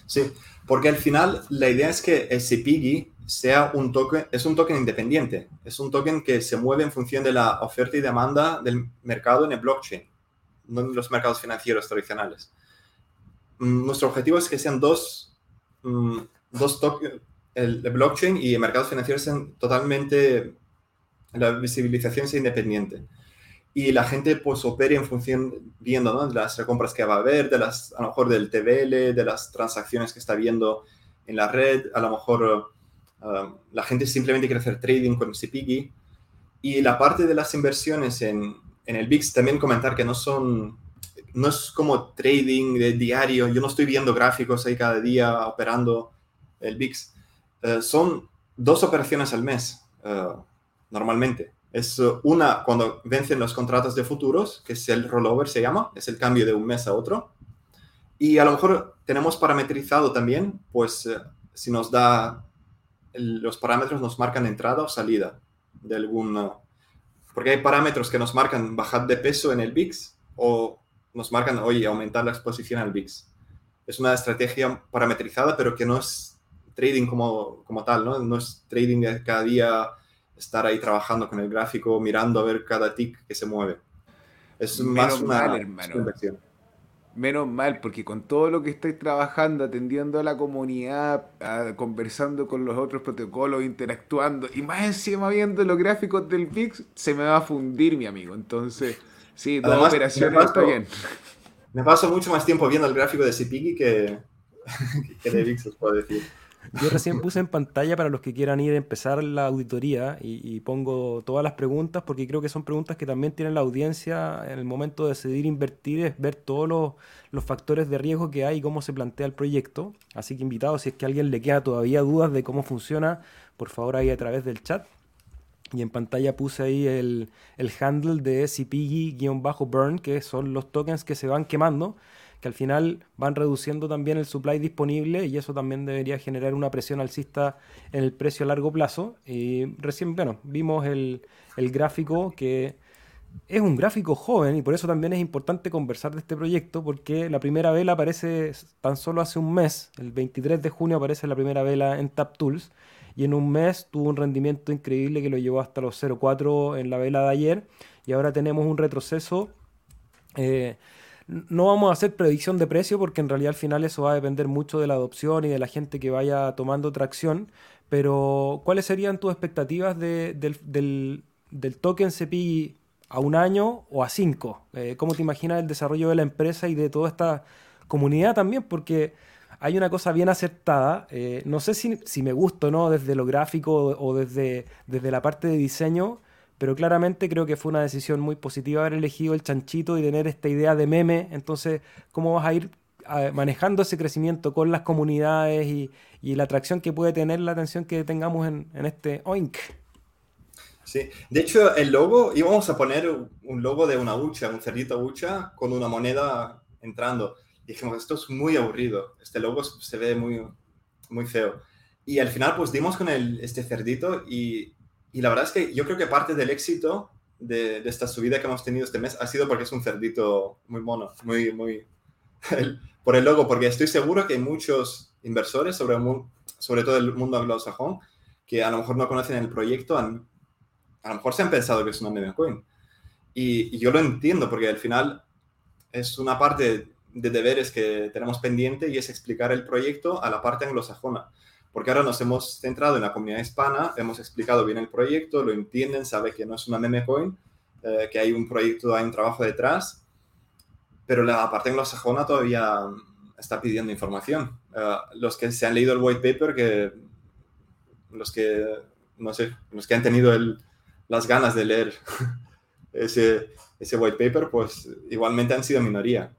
Sí, porque al final la idea es que el CPG sea un token, es un token independiente, es un token que se mueve en función de la oferta y demanda del mercado en el blockchain, no en los mercados financieros tradicionales. Mm, nuestro objetivo es que sean dos, mm, dos tokens, el, blockchain y el mercados financieros sean totalmente, la visibilización sea independiente. Y la gente pues opere en función, viendo ¿no? las recompras que va a haber, de las, a lo mejor del TVL, de las transacciones que está viendo en la red, a lo mejor uh, la gente simplemente quiere hacer trading con CPG. Y la parte de las inversiones en, en el VIX, también comentar que no son no es como trading de diario, yo no estoy viendo gráficos ahí cada día operando el VIX. Uh, son dos operaciones al mes, uh, normalmente. Es uh, una cuando vencen los contratos de futuros, que es el rollover, se llama, es el cambio de un mes a otro. Y a lo mejor tenemos parametrizado también, pues si nos da, el, los parámetros nos marcan entrada o salida de algún... porque hay parámetros que nos marcan bajar de peso en el VIX o nos marcan, oye, aumentar la exposición al VIX. es una estrategia parametrizada, pero que no es trading como, como tal, ¿no? No es trading de cada día estar ahí trabajando con el gráfico, mirando a ver cada tick que se mueve. Es más una, inversión. Menos mal, porque con todo lo que estáis trabajando, atendiendo a la comunidad, conversando con los otros protocolos, interactuando, y más encima viendo los gráficos del VIX, se me va a fundir, mi amigo. Entonces, sí, dos operaciones está bien. Me paso mucho más tiempo viendo el gráfico de Cipigi que, [laughs] que de VIX, os puedo decir. Yo recién puse en pantalla para los que quieran ir a empezar la auditoría y, pongo todas las preguntas porque creo que son preguntas que también tienen la audiencia en el momento de decidir invertir, es ver todos los, factores de riesgo que hay y cómo se plantea el proyecto. Así que invitado, si es que a alguien le queda todavía dudas de cómo funciona, por favor ahí a través del chat. Y en pantalla puse ahí el, el handle de CPG-burn, que son los tokens que se van quemando que al final van reduciendo también el supply disponible y eso también debería generar una presión alcista en el precio a largo plazo. Y recién, bueno, vimos el, gráfico que es un gráfico joven y por eso también es importante conversar de este proyecto porque la primera vela aparece tan solo hace un mes, el 23 de junio aparece la primera vela en TapTools y en un mes tuvo un rendimiento increíble que lo llevó hasta los 0.4 en la vela de ayer y ahora tenemos un retroceso eh, no vamos a hacer predicción de precio porque en realidad al final eso va a depender mucho de la adopción y de la gente que vaya tomando tracción. Pero, ¿cuáles serían tus expectativas del, token CPI a un año o a cinco? Eh, ¿Cómo te imaginas el desarrollo de la empresa y de toda esta comunidad también? Porque hay una cosa bien acertada. Eh, no sé si, me gusta no desde lo gráfico o desde, desde la parte de diseño, pero claramente creo que fue una decisión muy positiva haber elegido el chanchito y tener esta idea de meme. Entonces, ¿cómo vas a ir manejando ese crecimiento con las comunidades y, la atracción que puede tener la atención que tengamos en, este OINC? Sí, de hecho el logo, íbamos a poner un logo de una hucha, un cerdito hucha con una moneda entrando. Dijimos, esto es muy aburrido, este logo se ve muy, muy feo. Y al final pues dimos con el, este cerdito y y la verdad es que yo creo que parte del éxito de, esta subida que hemos tenido este mes ha sido porque es un cerdito muy mono, muy, muy, [laughs] por el logo, porque estoy seguro que hay muchos inversores, sobre, sobre todo el mundo anglosajón, que a lo mejor no conocen el proyecto, a lo mejor se han pensado que es una meme coin. Y, y, yo lo entiendo, porque al final es una parte de deberes que tenemos pendiente y es explicar el proyecto a la parte anglosajona porque ahora nos hemos centrado en la comunidad hispana, hemos explicado bien el proyecto, lo entienden, sabe que no es una meme coin, eh, que hay un proyecto, hay un trabajo detrás, pero la parte anglosajona todavía está pidiendo información. Eh, los que se han leído el white paper, que los que, no sé, los que han tenido las ganas de leer [laughs] ese, ese white paper, pues igualmente han sido minoría.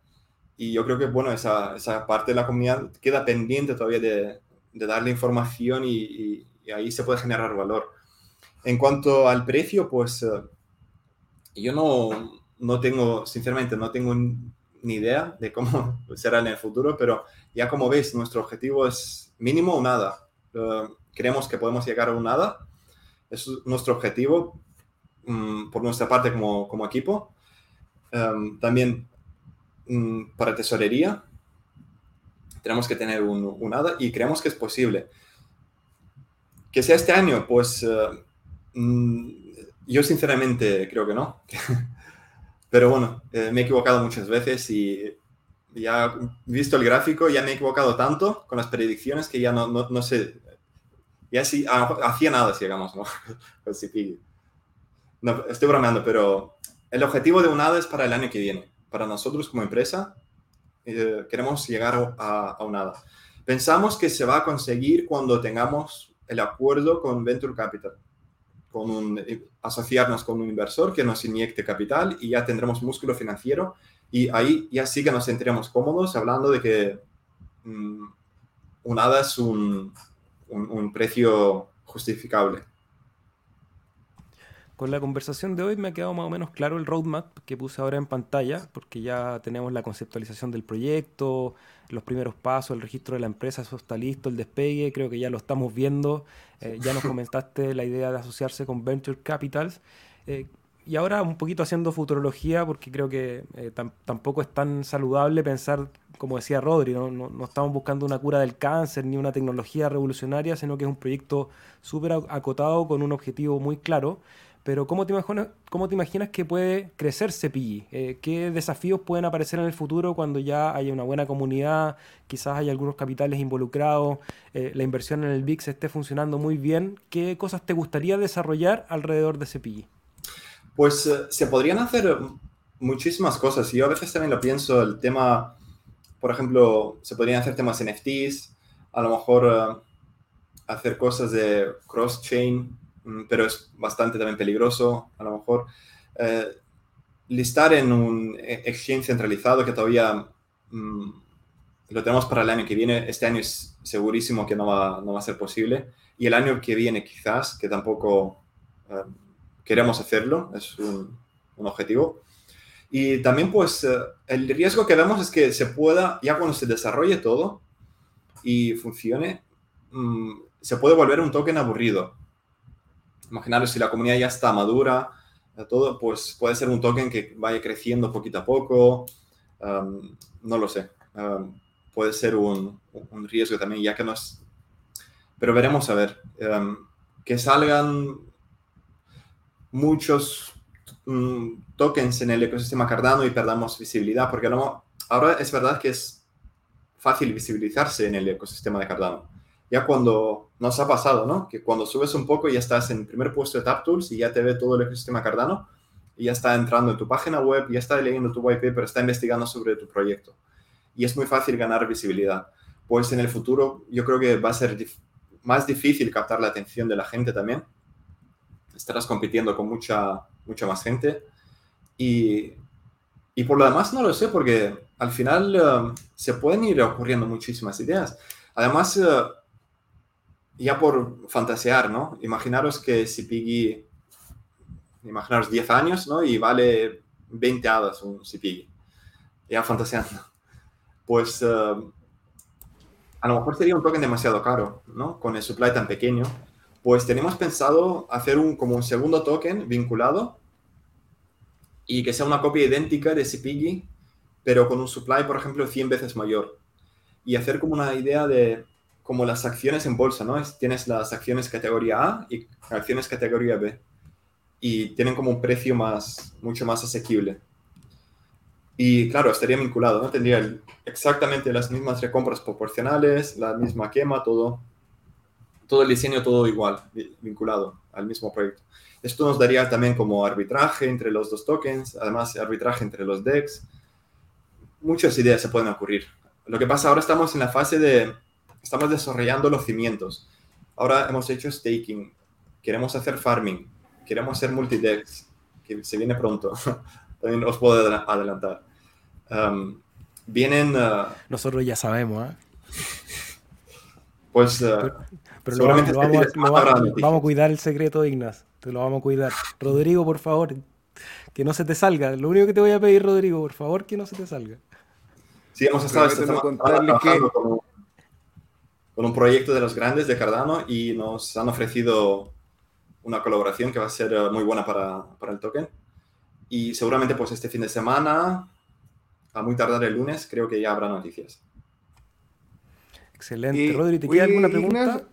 Y yo creo que, bueno, esa, esa parte de la comunidad queda pendiente todavía de, de darle información y, ahí se puede generar valor. En cuanto al precio, pues eh, yo no, no tengo, sinceramente, no tengo ni idea de cómo [laughs] será en el futuro, pero ya como veis, nuestro objetivo es mínimo o nada. Uh, creemos que podemos llegar a un nada. Es nuestro objetivo mm, por nuestra parte como, como equipo. Em, también para tesorería, tenemos que tener un, ADA y creemos que es posible. Que sea este año, pues eh, mm, yo sinceramente creo que no. [laughs] Pero bueno, eh, me he equivocado muchas veces y ya visto el gráfico, ya me he equivocado tanto con las predicciones que ya no, no, sé, ya sí, hacía nada, si digamos, ¿no? [laughs] no estoy bromeando, pero el objetivo de un ADA es para el año que viene. Para nosotros como empresa, eh, queremos llegar a, a un nada. Pensamos que se va a conseguir cuando tengamos el acuerdo con Venture Capital, con un, eh, asociarnos con un inversor que nos inyecte capital y ya tendremos músculo financiero y ahí ya sí que nos sentiremos cómodos hablando de que mm, un ADA es un, un, un precio justificable. Con la conversación de hoy me ha quedado más o menos claro el roadmap que puse ahora en pantalla, porque ya tenemos la conceptualización del proyecto, los primeros pasos, el registro de la empresa, eso está listo, el despegue, creo que ya lo estamos viendo. Eh, ya nos [laughs] comentaste la idea de asociarse con Venture Capitals. Eh, y ahora un poquito haciendo futurología, porque creo que eh, tampoco es tan saludable pensar, como decía Rodri, ¿no? No, estamos buscando una cura del cáncer ni una tecnología revolucionaria, sino que es un proyecto súper acotado con un objetivo muy claro. Pero ¿cómo te imaginas, que puede crecer Cepilli? Eh, ¿Qué desafíos pueden aparecer en el futuro cuando ya haya una buena comunidad, quizás haya algunos capitales involucrados, eh, la inversión en el VIX esté funcionando muy bien? ¿Qué cosas te gustaría desarrollar alrededor de Cepilli? Pues eh, se podrían hacer muchísimas cosas. Yo a veces también lo pienso, el tema, por ejemplo, se podrían hacer temas NFTs, a lo mejor hacer cosas de cross-chain pero es bastante también peligroso, a lo mejor. Eh, listar en un e, exchange centralizado que todavía mm, lo tenemos para el año que viene, este año es segurísimo que no va, no va a ser posible, y el año que viene quizás, que tampoco eh, queremos hacerlo, es un, un, objetivo. Y también pues eh, el riesgo que vemos es que se pueda, ya cuando se desarrolle todo y funcione, mm, se puede volver un token aburrido imaginaros si la comunidad ya está madura, todo, pues puede ser un token que vaya creciendo poquito a poco, no lo sé, puede ser un, un, riesgo también, ya que no es... Pero veremos a ver, que salgan muchos mm, tokens en el ecosistema Cardano y perdamos visibilidad, porque no, ahora es verdad que es fácil visibilizarse en el ecosistema de Cardano ya cuando nos ha pasado, ¿no? Que cuando subes un poco ya estás en primer puesto de TapTools y ya te ve todo el ecosistema Cardano y ya está entrando en tu página web, ya está leyendo tu white paper, está investigando sobre tu proyecto. Y es muy fácil ganar visibilidad. Pues en el futuro yo creo que va a ser más difícil captar la atención de la gente también. Estarás compitiendo con mucha, mucha más gente. Y, y por lo demás no lo sé, porque al final eh, se pueden ir ocurriendo muchísimas ideas. Además, uh, ya por fantasear, ¿no? Imaginaros que si Piggy, imaginaros 10 años, ¿no? Y vale 20 hadas un Piggy. Ya fantaseando. Pues eh, a lo mejor sería un token demasiado caro, ¿no? Con el supply tan pequeño. Pues tenemos pensado hacer un, como un segundo token vinculado y que sea una copia idéntica de Piggy, pero con un supply, por ejemplo, 100 veces mayor. Y hacer como una idea de como las acciones en bolsa, ¿no? tienes las acciones categoría A y acciones categoría B. Y tienen como un precio más, mucho más asequible. Y claro, estaría vinculado, ¿no? Tendría exactamente las mismas recompras proporcionales, la misma quema, todo, todo el diseño, todo igual, vinculado al mismo proyecto. Esto nos daría también como arbitraje entre los dos tokens, además arbitraje entre los DEX. Muchas ideas se pueden ocurrir. Lo que pasa ahora estamos en la fase de estamos desarrollando los cimientos. Ahora hemos hecho staking, queremos hacer farming, queremos hacer multidex, que se viene pronto. [laughs] También os puedo adelantar. Um, vienen... Uh, Nosotros ya sabemos, ¿eh? Pues... Uh, pero, lo, vamos, vamos, a cuidar el secreto, Ignas. Te lo vamos a cuidar. Rodrigo, por favor, que no se te salga. Lo único que te voy a pedir, Rodrigo, por favor, que no se te salga. Sí, hemos estado, estamos, contarle que con un proyecto de los grandes de Cardano y nos han ofrecido una colaboración que va a ser eh, muy buena para, para el token. Y seguramente pues este fin de semana, a muy tardar el lunes, creo que ya habrá noticias. Excelente. Rodri, ¿te queda alguna pregunta?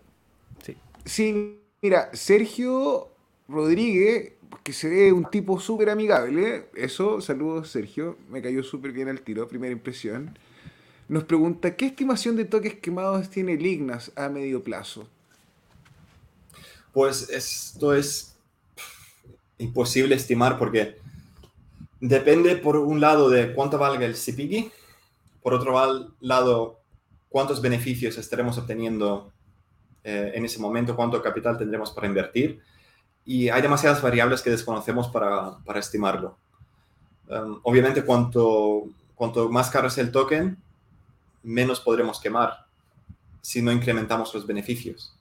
Sí. sí, mira, Sergio Rodríguez, que se ve un tipo súper amigable, eso, saludos Sergio, me cayó súper bien el tiro, primera impresión nos pregunta, ¿qué estimación de toques quemados tiene el a medio plazo? Pues esto es imposible estimar porque depende por un lado de cuánto valga el CPG, por otro lado cuántos beneficios estaremos obteniendo eh, en ese momento, cuánto capital tendremos para invertir y hay demasiadas variables que desconocemos para, estimarlo. Um, obviamente cuanto, cuanto más caro es el token, menos podremos quemar si no incrementamos los beneficios.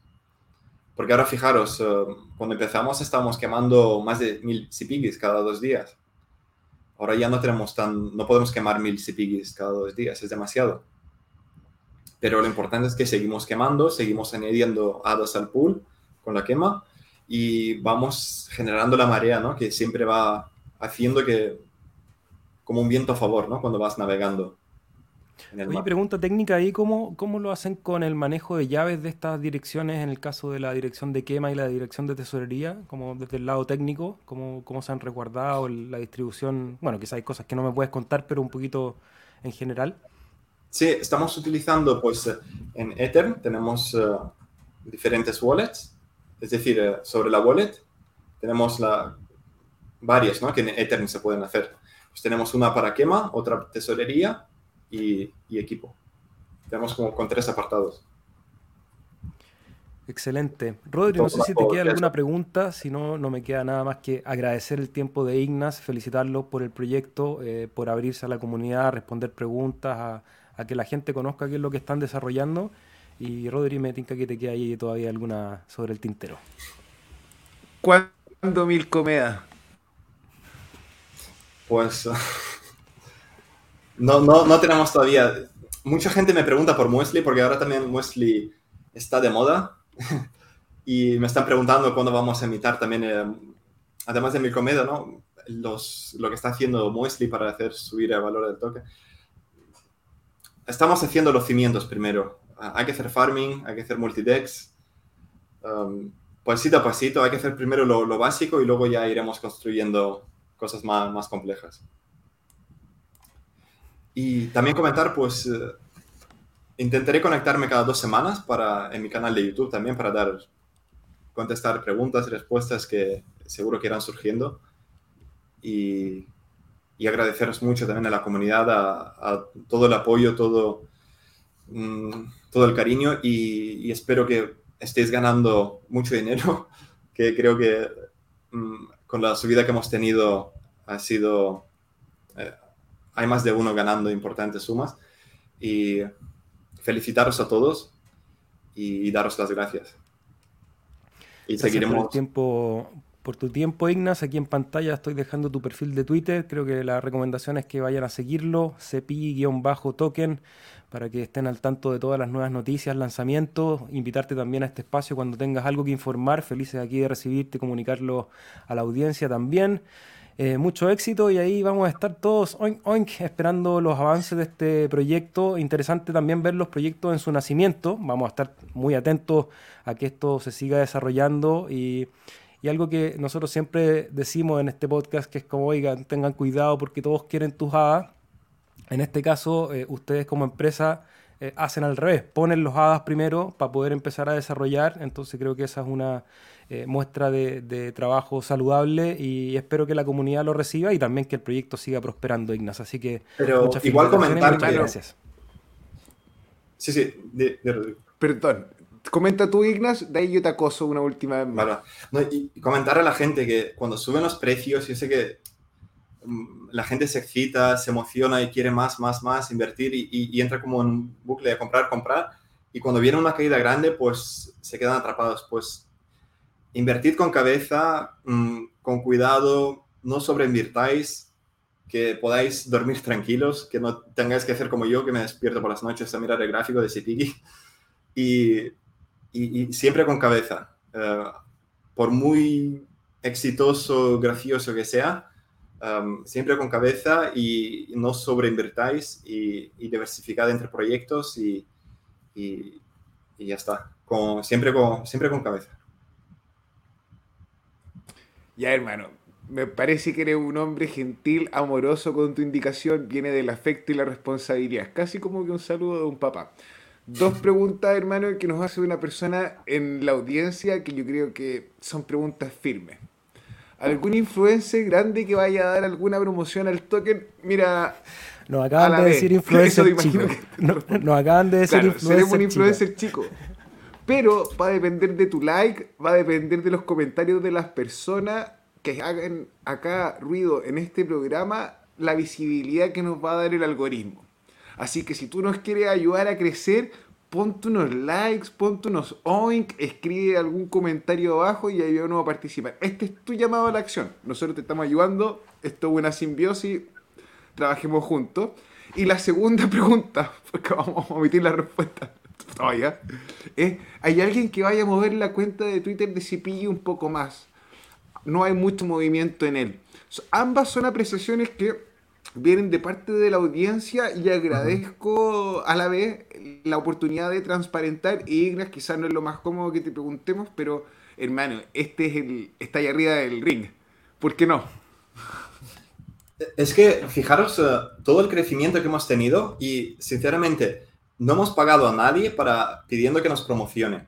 Porque ahora fijaros, eh, cuando empezamos estábamos quemando más de mil CPGs cada dos días. Ahora ya no tenemos tan, no podemos quemar mil CPGs cada dos días, es demasiado. Pero lo importante es que seguimos quemando, seguimos añadiendo hadas al pool con la quema y vamos generando la marea, ¿no? Que siempre va haciendo que, como un viento a favor, ¿no? Cuando vas navegando. Oye, pregunta técnica ahí, ¿cómo, ¿cómo lo hacen con el manejo de llaves de estas direcciones en el caso de la dirección de quema y la dirección de tesorería? Como desde el lado técnico, ¿cómo, cómo se han resguardado la distribución? Bueno, quizás hay cosas que no me puedes contar, pero un poquito en general. Sí, estamos utilizando, pues, en Ether tenemos eh, diferentes wallets, es decir, eh, sobre la wallet tenemos la, varias, ¿no? Que en Ether se pueden hacer. Pues tenemos una para quema, otra tesorería y, equipo. Tenemos como con tres apartados. Excelente. Rodri, no sé si te queda alguna pregunta, si no, no me queda nada más que agradecer el tiempo de Ignas, felicitarlo por el proyecto, eh, por abrirse a la comunidad, responder preguntas, a, que la gente conozca qué es lo que están desarrollando. Y Rodri, me tinca que te queda ahí todavía alguna sobre el tintero. ¿Cuándo mil comedas? Pues [laughs] no, no, no tenemos todavía. Mucha gente me pregunta por Muesli porque ahora también Muesli está de moda [laughs] y me están preguntando cuándo vamos a imitar también, eh, además de mi comedia, ¿no? Los, lo que está haciendo Muesli para hacer subir el valor del toque. Estamos haciendo los cimientos primero. Ah, hay que hacer farming, hay que hacer multidex. Um, pasito a pasito, hay que hacer primero lo, lo, básico y luego ya iremos construyendo cosas más, más complejas. Y también comentar, pues, eh, intentaré conectarme cada dos semanas para, en mi canal de YouTube también para dar, contestar preguntas y respuestas que seguro que irán surgiendo. Y, y agradeceros mucho también a la comunidad, a, todo el apoyo, todo, mm, todo el cariño y, espero que estéis ganando mucho dinero, [laughs] que creo que mm, con la subida que hemos tenido ha sido eh, hay más de uno ganando importantes sumas. Y felicitaros a todos y daros las gracias. Y seguiremos. Por, tiempo, por tu tiempo, Ignas. Aquí en pantalla estoy dejando tu perfil de Twitter. Creo que la recomendación es que vayan a seguirlo, cepi-token, para que estén al tanto de todas las nuevas noticias, lanzamientos. Invitarte también a este espacio cuando tengas algo que informar. Felices aquí de recibirte, comunicarlo a la audiencia también. Eh, mucho éxito y ahí vamos a estar todos oink, esperando los avances de este proyecto. Interesante también ver los proyectos en su nacimiento. Vamos a estar muy atentos a que esto se siga desarrollando y, algo que nosotros siempre decimos en este podcast que es como, oigan, tengan cuidado porque todos quieren tus hadas. En este caso, eh, ustedes como empresa eh, hacen al revés, ponen los hadas primero para poder empezar a desarrollar. Entonces creo que esa es una eh, muestra de, trabajo saludable y espero que la comunidad lo reciba y también que el proyecto siga prosperando, Ignas. Así que Pero igual comentar gracias. Sí, sí, Perdón, comenta tú, Ignas, de ahí yo te acoso una última vez. y comentar a la gente que cuando suben los precios, yo sé que mm, la gente se excita, se emociona y quiere más, más, más invertir y, entra como en un bucle de comprar, comprar. Y cuando viene una caída grande, pues se quedan atrapados. Pues invertid con cabeza, mm, con cuidado, no sobreinvirtáis, que podáis dormir tranquilos, que no tengáis que hacer como yo, que me despierto por las noches a mirar el gráfico de Cipigi. Y, siempre con cabeza. Eh, por muy exitoso, gracioso que sea, um, siempre con cabeza y no sobreinvertáis y, y diversificad entre proyectos y, y, ya está. Con, siempre con cabeza. Ya, hermano, me parece que eres un hombre gentil, amoroso con tu indicación, viene del afecto y la responsabilidad, casi como que un saludo de un papá. Dos preguntas, hermano, que nos hace una persona en la audiencia que yo creo que son preguntas firmes. ¿Algún influencer grande que vaya a dar alguna promoción al token? Mira. Nos acaban de decir [laughs] influencer chico. Nos acaban de decir influencer seremos un influencer chico. Pero va a depender de tu like, va a depender de los comentarios de las personas que hagan acá ruido en este programa, la visibilidad que nos va a dar el algoritmo. Así que si tú nos quieres ayudar a crecer, ponte unos likes, ponte unos oink, escribe algún comentario abajo y ayúdanos a participar. Este es tu llamado a la acción. Nosotros te estamos ayudando, esto es buena simbiosis, trabajemos juntos. Y la segunda [laughs] pregunta, porque vamos a omitir la respuesta [laughs] todavía. Eh, hay alguien que vaya a mover la cuenta de Twitter de Cipilli un poco más. No hay mucho movimiento en él. Ambas son apreciaciones que vienen de parte de la audiencia y agradezco a la vez la oportunidad de transparentar. Y Ignas, quizás no es lo más cómodo que te preguntemos, pero hermano, este es el, está ahí arriba del ring. ¿Por qué no? Es que fijaros eh, todo el crecimiento que hemos tenido y sinceramente no hemos pagado a nadie para pidiendo que nos promocione.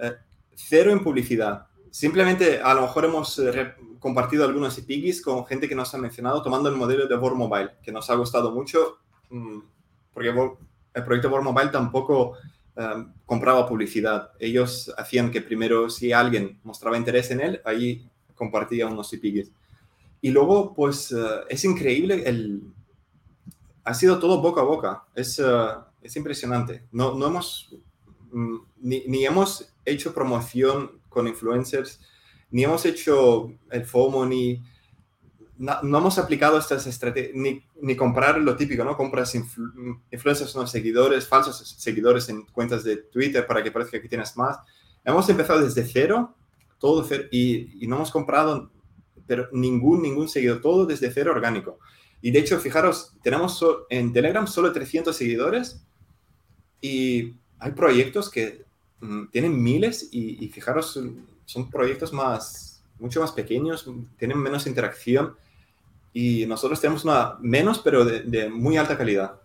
Eh, cero en publicidad. Simplemente a lo mejor hemos eh, compartido algunos epigis con gente que nos ha mencionado tomando el modelo de Vor Mobile, que nos ha gustado mucho mm, porque el proyecto Vor Mobile tampoco compraba publicidad. Ellos hacían que primero si alguien mostraba interés en él, ahí compartía unos epigis. Y luego, pues eh, es increíble, el... ha sido todo boca a boca, es, eh, es impresionante. No, no hemos, mm, ni, ni, hemos hecho promoción con influencers, ni hemos hecho el FOMO, ni no, no hemos aplicado estas estrategias, ni, ni, comprar lo típico, ¿no? Compras influencers, no seguidores, falsos seguidores en cuentas de Twitter para que parezca que tienes más. Hemos empezado desde cero, todo cero, y, y no hemos comprado pero ningún, ningún seguidor, todo desde cero orgánico. Y de hecho, fijaros, tenemos en Telegram solo 300 seguidores y hay proyectos que mm, tienen miles y, fijaros, son proyectos más, mucho más pequeños, tienen menos interacción y nosotros tenemos una menos, pero de, muy alta calidad.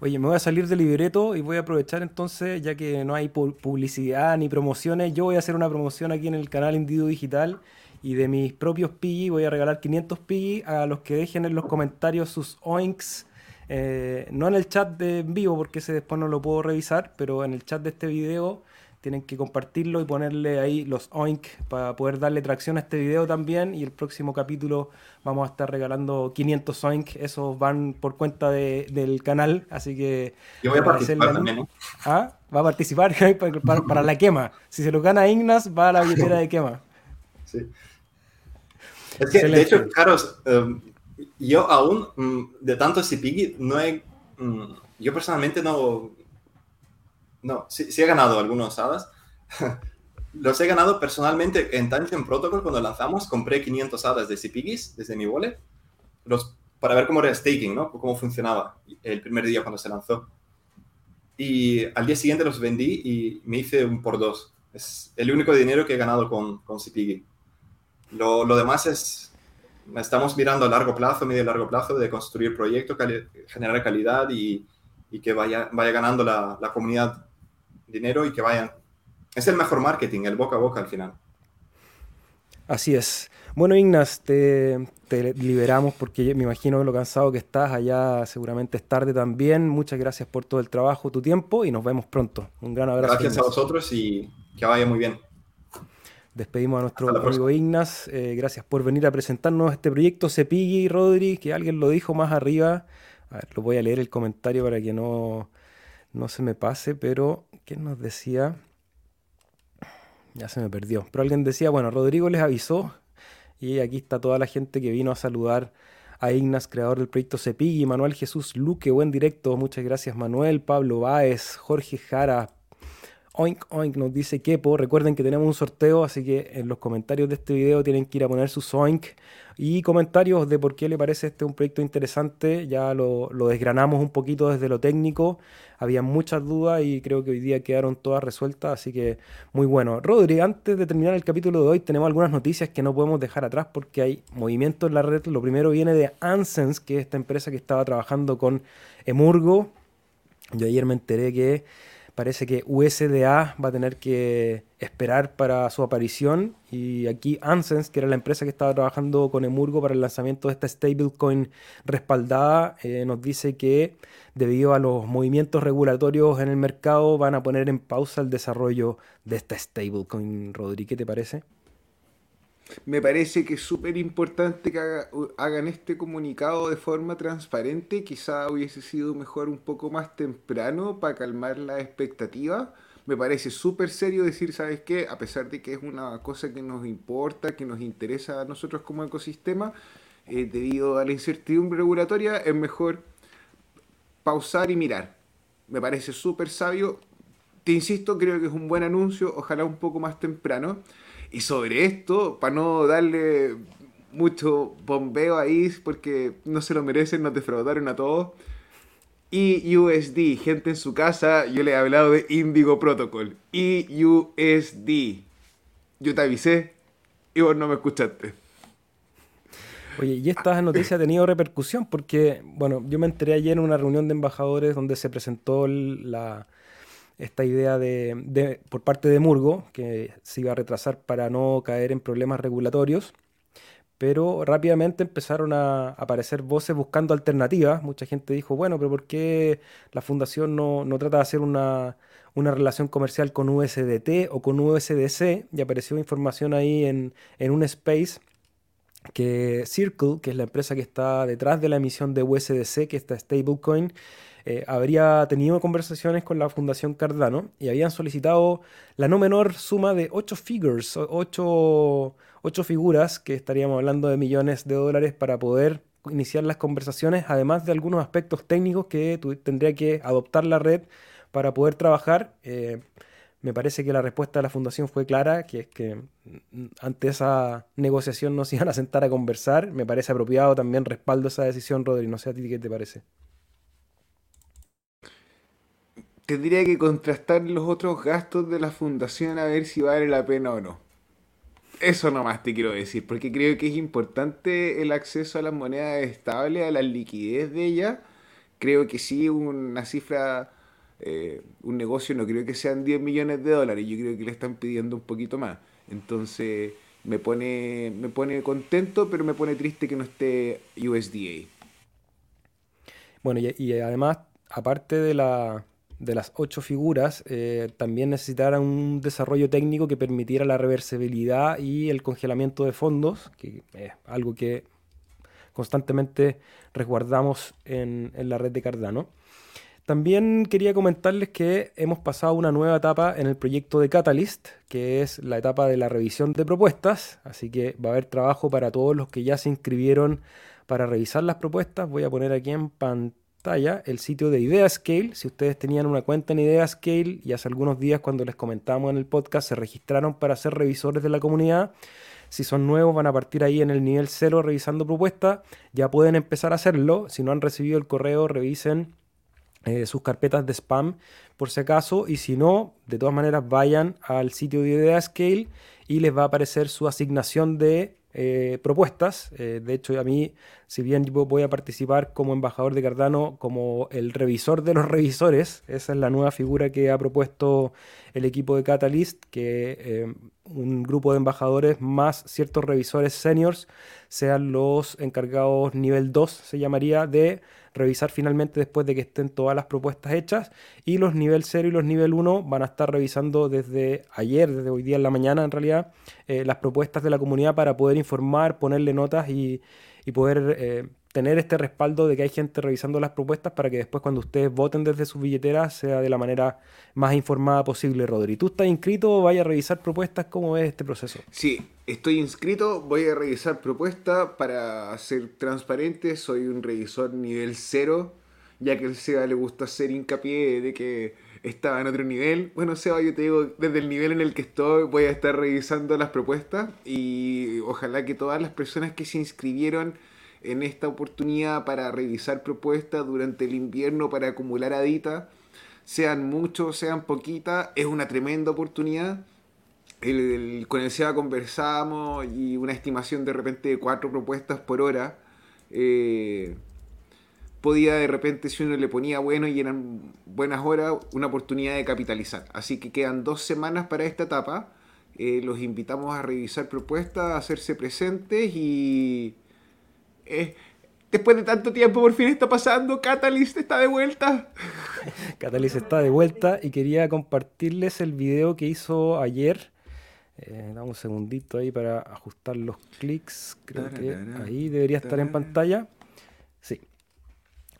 Oye, me voy a salir del libreto y voy a aprovechar entonces, ya que no hay publicidad ni promociones, yo voy a hacer una promoción aquí en el canal Individuo Digital y de mis propios Piggy voy a regalar 500 Piggy a los que dejen en los comentarios sus oinks. Eh, no en el chat de vivo porque ese después no lo puedo revisar, pero en el chat de este video tienen que compartirlo y ponerle ahí los oink para poder darle tracción a este video también. Y el próximo capítulo vamos a estar regalando 500 oink. Esos van por cuenta del canal, así que... Yo voy a participar también, ¿Ah? Va a participar [laughs] para, para, la quema. Si se lo gana Ignas, va a la billetera de quema. Sí. Es que, de hecho, Carlos, em, yo aún, mm, de tanto CPG, no he. Mm, yo personalmente no. No, sí, he ganado algunos hadas. [laughs] Los he ganado personalmente en Tangent Protocol cuando lanzamos. Compré 500 hadas de CPGs desde mi wallet los, para ver cómo era staking, ¿no? Cómo funcionaba el primer día cuando se lanzó. Y al día siguiente los vendí y me hice un por dos. Es el único dinero que he ganado con, con CPG. Lo, lo, demás es, estamos mirando a largo plazo, medio y largo plazo, de construir proyectos, generar calidad y, y, que vaya, vaya ganando la, la, comunidad dinero y que vayan... Es el mejor marketing, el boca a boca al final. Así es. Bueno, Ignas, te, te, liberamos porque me imagino lo cansado que estás. Allá seguramente es tarde también. Muchas gracias por todo el trabajo, tu tiempo y nos vemos pronto. Un gran abrazo. Gracias a vosotros y que vaya muy bien. Despedimos a nuestro amigo Ignas. Eh, gracias por venir a presentarnos este proyecto Cepigui, Rodri, que alguien lo dijo más arriba. A ver, lo voy a leer el comentario para que no, no se me pase, pero ¿quién nos decía? Ya se me perdió. Pero alguien decía, bueno, Rodrigo les avisó y aquí está toda la gente que vino a saludar a Ignas, creador del proyecto Cepigui, Manuel Jesús Luque, buen directo, muchas gracias Manuel, Pablo Báez, Jorge Jara, Oink Oink nos dice Kepo. Recuerden que tenemos un sorteo, así que en los comentarios de este video tienen que ir a poner sus Oink y comentarios de por qué le parece este un proyecto interesante. Ya lo, desgranamos un poquito desde lo técnico. Había muchas dudas y creo que hoy día quedaron todas resueltas, así que muy bueno. Rodri, antes de terminar el capítulo de hoy, tenemos algunas noticias que no podemos dejar atrás porque hay movimiento en la red. Lo primero viene de Ansens, que es esta empresa que estaba trabajando con Emurgo. Yo ayer me enteré que Parece que USDA va a tener que esperar para su aparición y aquí Ansens, que era la empresa que estaba trabajando con Emurgo para el lanzamiento de esta stablecoin respaldada, eh, nos dice que debido a los movimientos regulatorios en el mercado van a poner en pausa el desarrollo de esta stablecoin. Rodri, ¿qué te parece? Me parece que es súper importante que hagan este comunicado de forma transparente. Quizá hubiese sido mejor un poco más temprano para calmar la expectativa. Me parece súper serio decir, ¿sabes qué? A pesar de que es una cosa que nos importa, que nos interesa a nosotros como ecosistema, eh, debido a la incertidumbre regulatoria, es mejor pausar y mirar. me parece súper sabio. Te insisto, creo que es un buen anuncio, ojalá un poco más temprano. Y sobre esto, para no darle mucho bombeo ahí, porque no se lo merecen, nos defraudaron a todos. Y USD, gente en su casa, yo le he hablado de Indigo Protocol. EUSD. Yo te avisé y vos no me escuchaste. Oye, y esta noticia ha tenido repercusión porque, bueno, yo me enteré ayer en una reunión de embajadores donde se presentó la, esta idea de, por parte de Murgo, que se iba a retrasar para no caer en problemas regulatorios, pero rápidamente empezaron a aparecer voces buscando alternativas. Mucha gente dijo, bueno, pero ¿por qué la fundación no, trata de hacer una, una, relación comercial con USDT o con USDC? Y apareció información ahí en, en un space que Circle, que es la empresa que está detrás de la emisión de USDC, que está stablecoin, eh, habría tenido conversaciones con la Fundación Cardano y habían solicitado la no menor suma de 8 figures, 8, figuras, que estaríamos hablando de millones de dólares para poder iniciar las conversaciones, además de algunos aspectos técnicos que tendría que adoptar la red para poder trabajar. Eh, me parece que la respuesta de la fundación fue clara, que es que mm, ante esa negociación no se iban a sentar a conversar. Me parece apropiado también respaldo esa decisión, Rodri. No sé a ti qué te parece. Tendría que contrastar los otros gastos de la fundación a ver si vale la pena o no. Eso nomás te quiero decir, porque creo que es importante el acceso a las monedas estables, a la liquidez de ella. Creo que sí, una cifra eh, un negocio no creo que sean 10 millones de dólares, yo creo que le están pidiendo un poquito más. Entonces me pone, me pone contento, pero me pone triste que no esté USDA. Bueno, y, además, aparte de, la, de las ocho figuras, eh, también necesitara un desarrollo técnico que permitiera la reversibilidad y el congelamiento de fondos, que es algo que constantemente resguardamos en, en la red de Cardano. También quería comentarles que hemos pasado una nueva etapa en el proyecto de Catalyst, que es la etapa de la revisión de propuestas, así que va a haber trabajo para todos los que ya se inscribieron para revisar las propuestas. Voy a poner aquí en pantalla el sitio de Ideascale. Si ustedes tenían una cuenta en Ideascale y hace algunos días cuando les comentamos en el podcast se registraron para ser revisores de la comunidad, si son nuevos van a partir ahí en el nivel 0 revisando propuestas, ya pueden empezar a hacerlo. Si no han recibido el correo, revisen eh, sus carpetas de spam por si acaso y si no, de todas maneras vayan al sitio de Ideascale y les va a aparecer su asignación de eh, propuestas. Eh, de hecho, a mí, si bien yo voy a participar como embajador de Cardano, como el revisor de los [laughs] revisores, esa es la nueva figura que ha propuesto el equipo de Catalyst, que eh, un grupo de embajadores más ciertos revisores seniors sean los encargados nivel 2, se llamaría, de revisar finalmente después de que estén todas las propuestas hechas. Y los nivel 0 y los nivel 1 van a estar revisando desde ayer, desde hoy día en la mañana en realidad, eh, las propuestas de la comunidad para poder informar, ponerle notas y, poder eh, tener este respaldo de que hay gente revisando las propuestas para que después cuando ustedes voten desde sus billeteras sea de la manera más informada posible, Rodri. ¿Tú estás inscrito? ¿Vaya a revisar propuestas? ¿Cómo es este proceso? Sí, estoy inscrito, voy a revisar propuestas para ser transparente, soy un revisor nivel cero, ya que el SEBA le gusta hacer hincapié de que estaba en otro nivel. Bueno, Seba, yo te digo, desde el nivel en el que estoy voy a estar revisando las propuestas y ojalá que todas las personas que se inscribieron en esta oportunidad para revisar propuestas durante el invierno para acumular adita, sean muchos, sean poquitas, es una tremenda oportunidad. con el SEA conversamos y una estimación de repente de cuatro propuestas por hora. Eh, podía de repente, si uno le ponía bueno y eran buenas horas, una oportunidad de capitalizar. Así que quedan dos semanas para esta etapa. Eh, los invitamos a revisar propuestas, a hacerse presentes y eh, después de tanto tiempo por fin está pasando, Catalyst está de vuelta. [laughs] Catalyst está de vuelta y quería compartirles el video que hizo ayer. Eh, dame un segundito ahí para ajustar los clics. Creo que ahí debería estar en pantalla.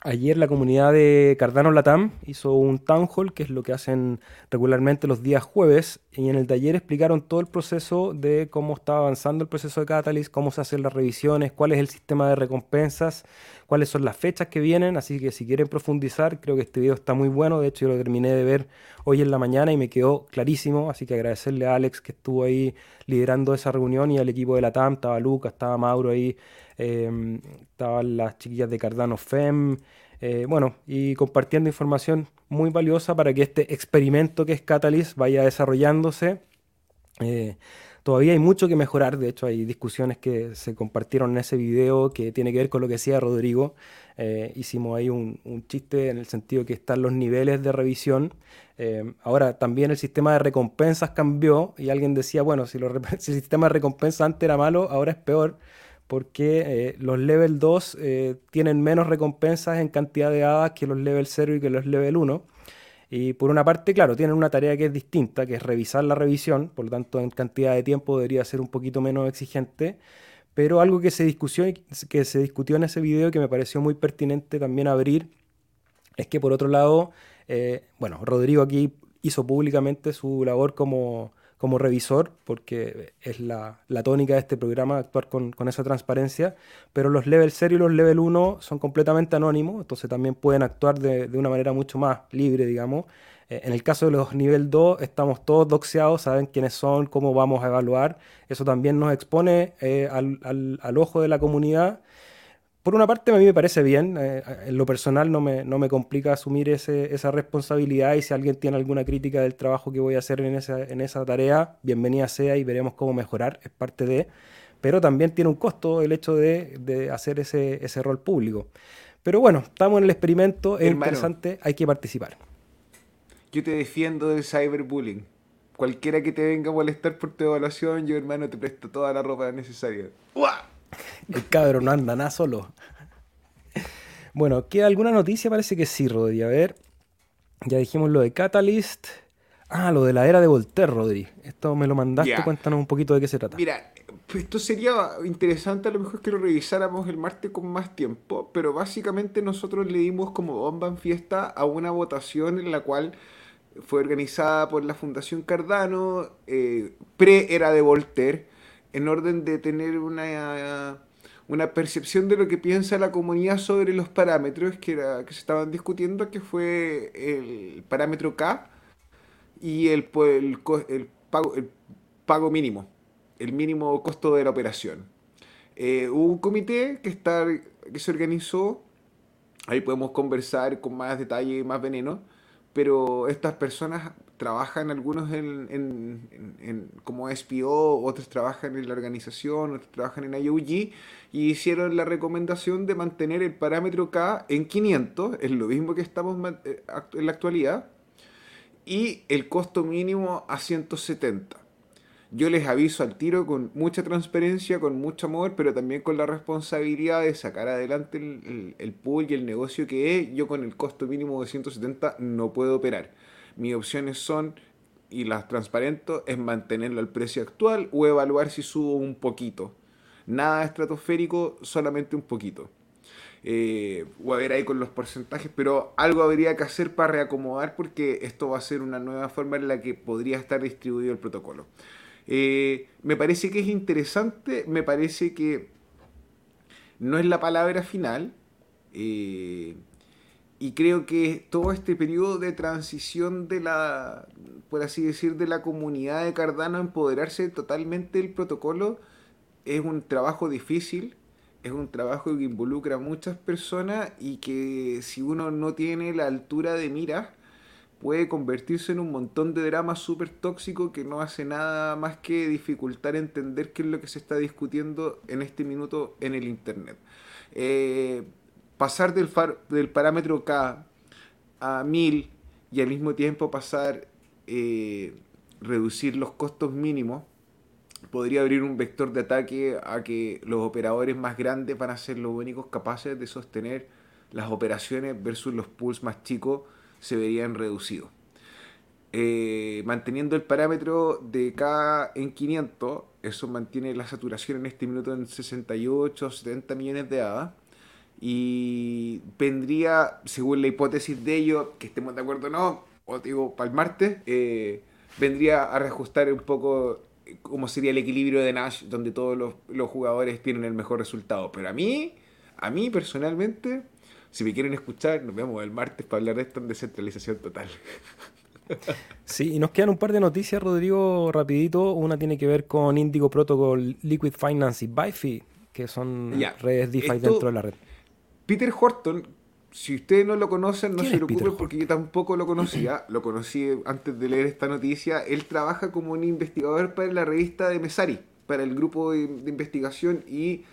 Ayer la comunidad de Cardano Latam hizo un town hall, que es lo que hacen regularmente los días jueves, y en el taller explicaron todo el proceso de cómo está avanzando el proceso de Catalyst, cómo se hacen las revisiones, cuál es el sistema de recompensas, cuáles son las fechas que vienen, así que si quieren profundizar, creo que este video está muy bueno, de hecho yo lo terminé de ver hoy en la mañana y me quedó clarísimo, así que agradecerle a Alex que estuvo ahí liderando esa reunión y al equipo de Latam, estaba Lucas, estaba Mauro ahí Em, estaban las chiquillas de Cardano FEM, eh, bueno, y compartiendo información muy valiosa para que este experimento que es Catalyst vaya desarrollándose. Eh, todavía hay mucho que mejorar, de hecho hay discusiones que se compartieron en ese video que tiene que ver con lo que decía Rodrigo. Eh, hicimos ahí un, chiste en el sentido que están los niveles de revisión. ahora también el sistema de recompensas cambió y alguien decía, bueno, si, [laughs] el sistema de recompensas antes era malo, ahora es peor porque eh, los level 2 eh, tienen menos recompensas en cantidad de hadas que los level 0 y que los level 1. Y por una parte, claro, tienen una tarea que es distinta, que es revisar la revisión, por lo tanto en cantidad de tiempo debería ser un poquito menos exigente, pero algo que se, discutió, que se discutió en ese video que me pareció muy pertinente también abrir, es que por otro lado, eh, bueno, Rodrigo aquí hizo públicamente su labor como como revisor, porque es la, tónica de este programa actuar con, esa transparencia, pero los level 0 y los level 1 son completamente anónimos, entonces también pueden actuar de, una manera mucho más libre, digamos. Eh, en el caso de los nivel 2 estamos todos doxeados, saben quiénes son, cómo vamos a evaluar, eso también nos expone eh, al ojo de la comunidad por una parte a mí me parece bien, eh, en lo personal no me, no me complica asumir ese, esa responsabilidad y si alguien tiene alguna crítica del trabajo que voy a hacer en esa, en esa tarea, bienvenida sea y veremos cómo mejorar, es parte de, pero también tiene un costo el hecho de, de hacer ese, ese, rol público. Pero bueno, estamos en el experimento, es interesante, hay que participar. Yo te defiendo del cyberbullying. Cualquiera que te venga a molestar por tu evaluación, yo hermano te presto toda la ropa necesaria. ¡Uah! El cabrón no anda nada solo. Bueno, ¿queda alguna noticia? Parece que sí, Rodri. A ver. Ya dijimos lo de Catalyst. Ah, lo de la era de Voltaire, Rodri. Esto me lo mandaste. Cuéntanos un poquito de qué se trata. Mira, esto sería interesante a lo mejor que lo revisáramos el martes con más tiempo, pero básicamente nosotros le dimos como bomba en fiesta a una votación en la cual fue organizada por la Fundación Cardano, eh, pre-era de Voltaire, en orden de tener una, una percepción de lo que piensa la comunidad sobre los parámetros que, era, que se estaban discutiendo, que fue el parámetro K y el, el, el, pago, el pago mínimo, el mínimo costo de la operación. Eh, hubo un comité que, está, que se organizó, ahí podemos conversar con más detalle y más veneno, pero estas personas trabajan algunos en, como SPO, otros trabajan en la organización, otros trabajan en IOG y hicieron la recomendación de mantener el parámetro K en 500, es lo mismo que estamos eh, en la actualidad, y el costo mínimo a 170. Yo les aviso al tiro con mucha transparencia, con mucho amor, pero también con la responsabilidad de sacar adelante el, el pool y el negocio que es. Yo con el costo mínimo de 170 no puedo operar mis opciones son, y las transparento, es mantenerlo al precio actual o evaluar si subo un poquito. Nada estratosférico, solamente un poquito. Eh, o a ver ahí con los porcentajes, pero algo habría que hacer para reacomodar porque esto va a ser una nueva forma en la que podría estar distribuido el protocolo. Eh, me parece que es interesante, me parece que no es la palabra final. Eh, y creo que todo este periodo de transición de la, por así decir, de la comunidad de Cardano empoderarse totalmente del protocolo es un trabajo difícil, es un trabajo que involucra a muchas personas y que si uno no tiene la altura de mira puede convertirse en un montón de drama súper tóxico que no hace nada más que dificultar entender qué es lo que se está discutiendo en este minuto en el Internet. Eh, pasar del, del parámetro K a 1000 y al mismo tiempo pasar, eh, reducir los costos mínimos, podría abrir un vector de ataque a que los operadores más grandes van a ser los únicos capaces de sostener las operaciones versus los pools más chicos se verían reducidos. Eh, manteniendo el parámetro de K en 500, eso mantiene la saturación en este minuto en 68 70 millones de hadas y vendría, según la hipótesis de ellos, que estemos de acuerdo o no, o digo, para el martes, eh, vendría a reajustar un poco cómo sería el equilibrio de Nash, donde todos los, los, jugadores tienen el mejor resultado. Pero a mí, a mí personalmente, si me quieren escuchar, nos vemos el martes para hablar de esto en descentralización total. [laughs] Sí, y nos quedan un par de noticias, Rodrigo, rapidito. Una tiene que ver con Indigo Protocol, Liquid Finance y Bifi, que son redes DeFi dentro de la red. Peter Horton, si ustedes no lo conocen, no se preocupen porque yo tampoco lo conocía. [clears throat] Lo conocí antes de leer esta noticia. Él trabaja como un investigador para la revista de Mesari, para el grupo de, investigación y.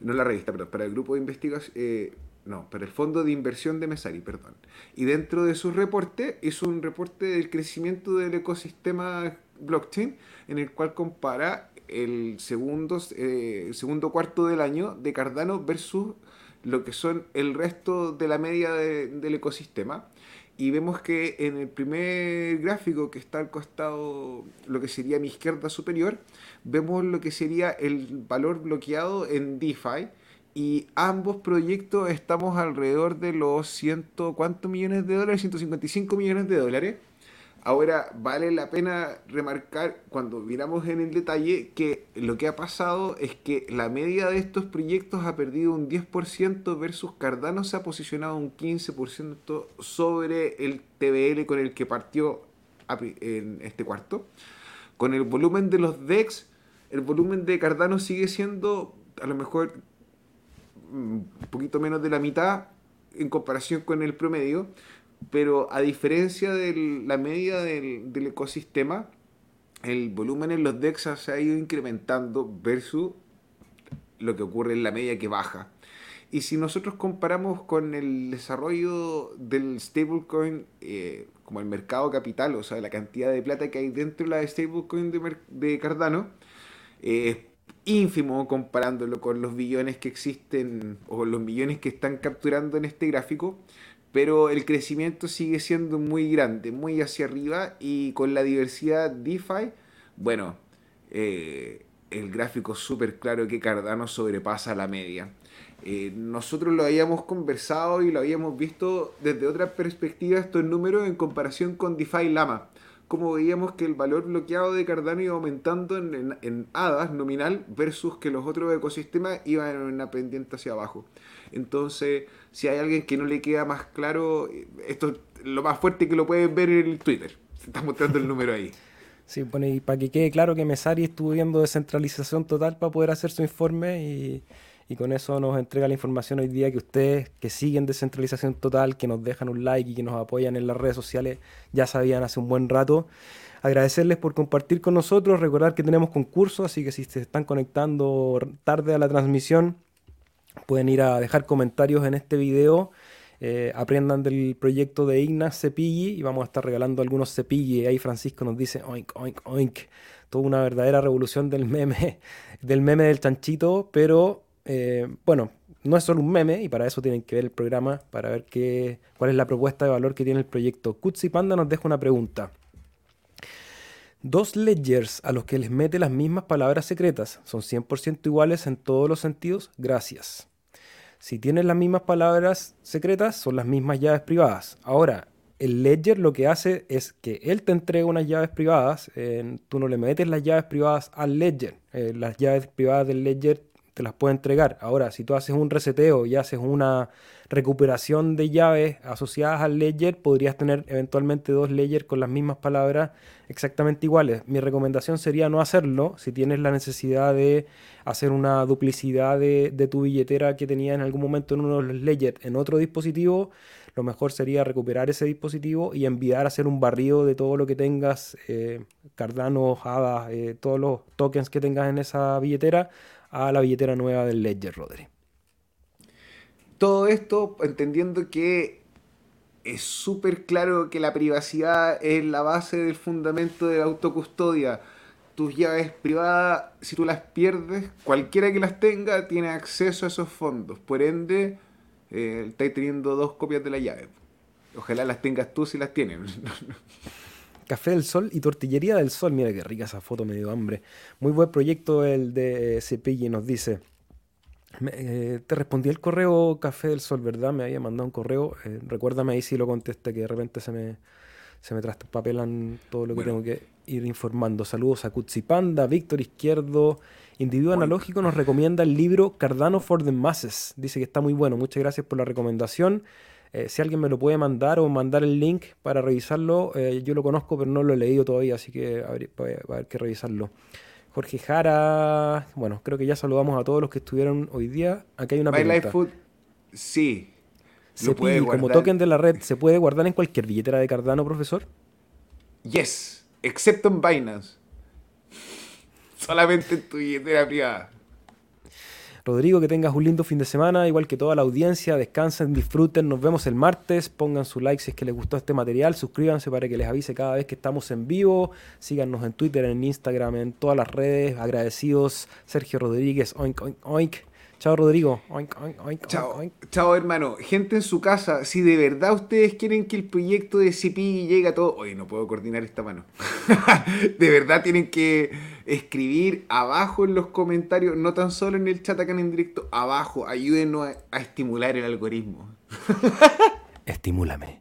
No la revista, pero para el grupo de investigación. Eh, no, para el fondo de inversión de Mesari, perdón. Y dentro de su reporte hizo un reporte del crecimiento del ecosistema blockchain, en el cual compara el segundo, eh, segundo cuarto del año de Cardano versus lo que son el resto de la media del ecosistema. Y vemos que en el primer gráfico que está al costado, lo que sería mi izquierda superior, vemos lo que sería el valor bloqueado en DeFi. Y ambos proyectos estamos alrededor de los ciento, ¿cuántos millones de dólares? 155 millones de dólares Ahora, vale la pena remarcar cuando miramos en el detalle que lo que ha pasado es que la media de estos proyectos ha perdido un 10% versus Cardano se ha posicionado un 15% sobre el TBL con el que partió en este cuarto. Con el volumen de los DEX, el volumen de Cardano sigue siendo a lo mejor mm, un poquito menos de la mitad en comparación con el promedio, pero a diferencia de la media del, ecosistema, el volumen en los DEX se ha ido incrementando versus lo que ocurre en la media que baja. Y si nosotros comparamos con el desarrollo del stablecoin eh, como el mercado capital, o sea, la cantidad de plata que hay dentro de la stablecoin de, de Cardano, eh, es ínfimo comparándolo con los billones que existen o los millones que están capturando en este gráfico pero el crecimiento sigue siendo muy grande, muy hacia arriba y con la diversidad DeFi, bueno, eh, el gráfico súper claro que Cardano sobrepasa la media. Eh, nosotros lo habíamos conversado y lo habíamos visto desde otra perspectiva estos números en comparación con DeFi Lama. Como veíamos que el valor bloqueado de Cardano iba aumentando en, en, en hadas nominal versus que los otros ecosistemas iban en una pendiente hacia abajo. Entonces, si hay alguien que no le queda más claro, esto es lo más fuerte que lo pueden ver en el Twitter. Se está mostrando el número ahí. [laughs] Sí, bueno, y para que quede claro que Mesari estuvo viendo descentralización total para poder hacer su informe y, y, con eso nos entrega la información hoy día que ustedes que siguen descentralización total, que nos dejan un like y que nos apoyan en las redes sociales, ya sabían hace un buen rato. Agradecerles por compartir con nosotros, recordar que tenemos concursos, así que si se están conectando tarde a la transmisión, Pueden ir a dejar comentarios en este video. Eh, aprendan del proyecto de Ignas Cepilli y vamos a estar regalando algunos cepilli. Ahí Francisco nos dice oink, oink, oink. Toda una verdadera revolución del meme, [laughs] del meme del chanchito, pero eh, bueno, no es solo un meme y para eso tienen que ver el programa para ver qué, cuál es la propuesta de valor que tiene el proyecto. Kutsi Panda nos deja una pregunta. Dos ledgers a los que les mete las mismas palabras secretas son 100% iguales en todos los sentidos. Gracias. Si tienes las mismas palabras secretas, son las mismas llaves privadas. Ahora, el ledger lo que hace es que él te entrega unas llaves privadas. tú no le metes las llaves privadas al ledger. Eh, las llaves privadas del ledger te las puede entregar. Ahora, si tú haces un reseteo y haces una recuperación de llaves asociadas al ledger, podrías tener eventualmente dos ledgers con las mismas palabras exactamente iguales. Mi recomendación sería no hacerlo si tienes la necesidad de hacer una duplicidad de, tu billetera que tenías en algún momento en uno de los ledgers en otro dispositivo. Lo mejor sería recuperar ese dispositivo y enviar a hacer un barrido de todo lo que tengas, eh, Cardano, ADA, eh, todos los tokens que tengas en esa billetera a la billetera nueva del Ledger, Rodri. Todo esto entendiendo que es súper claro que la privacidad es la base del fundamento de la autocustodia. Tus llaves privadas, si tú las pierdes, cualquiera que las tenga tiene acceso a esos fondos. Por ende, eh, estáis teniendo dos copias de la llave. Ojalá las tengas tú si las tienes. [laughs] Café del Sol y Tortillería del Sol. Mira qué rica esa foto, me dio hambre. Muy buen proyecto el de Cepilli, nos dice. Eh, te respondí el correo Café del Sol, ¿verdad? Me había mandado un correo. Eh, recuérdame ahí si lo contesté, que de repente se me, se me traspapelan todo lo que tengo que ir informando. Saludos a Cutsipanda, Víctor Izquierdo. Individuo Analógico nos recomienda el libro Cardano for the Masses. Dice que está muy bueno. Muchas gracias por la recomendación. Eh, si alguien me lo puede mandar o mandar el link para revisarlo, yo lo conozco, pero no lo he leído todavía, así que va a haber que revisarlo. Jorge Jara. Bueno, creo que ya saludamos a todos los que estuvieron hoy día. Aquí hay una My pregunta. Food, sí. Se pide, como token de la red, ¿se puede guardar en cualquier billetera de Cardano, profesor? Yes, excepto en Binance. Solamente en tu billetera privada. Rodrigo, que tengas un lindo fin de semana, igual que toda la audiencia. Descansen, disfruten. Nos vemos el martes. Pongan su like si es que les gustó este material. Suscríbanse para que les avise cada vez que estamos en vivo. Síganos en Twitter, en Instagram, en todas las redes. Agradecidos. Sergio Rodríguez, oink, oink, oink. Chao, Rodrigo. Chao, hermano. Gente en su casa, si de verdad ustedes quieren que el proyecto de CP llegue a todo. Oye, no puedo coordinar esta mano. [laughs] de verdad tienen que escribir abajo en los comentarios, no tan solo en el chat acá en directo, abajo. Ayúdenos a, estimular el algoritmo. Estimúlame.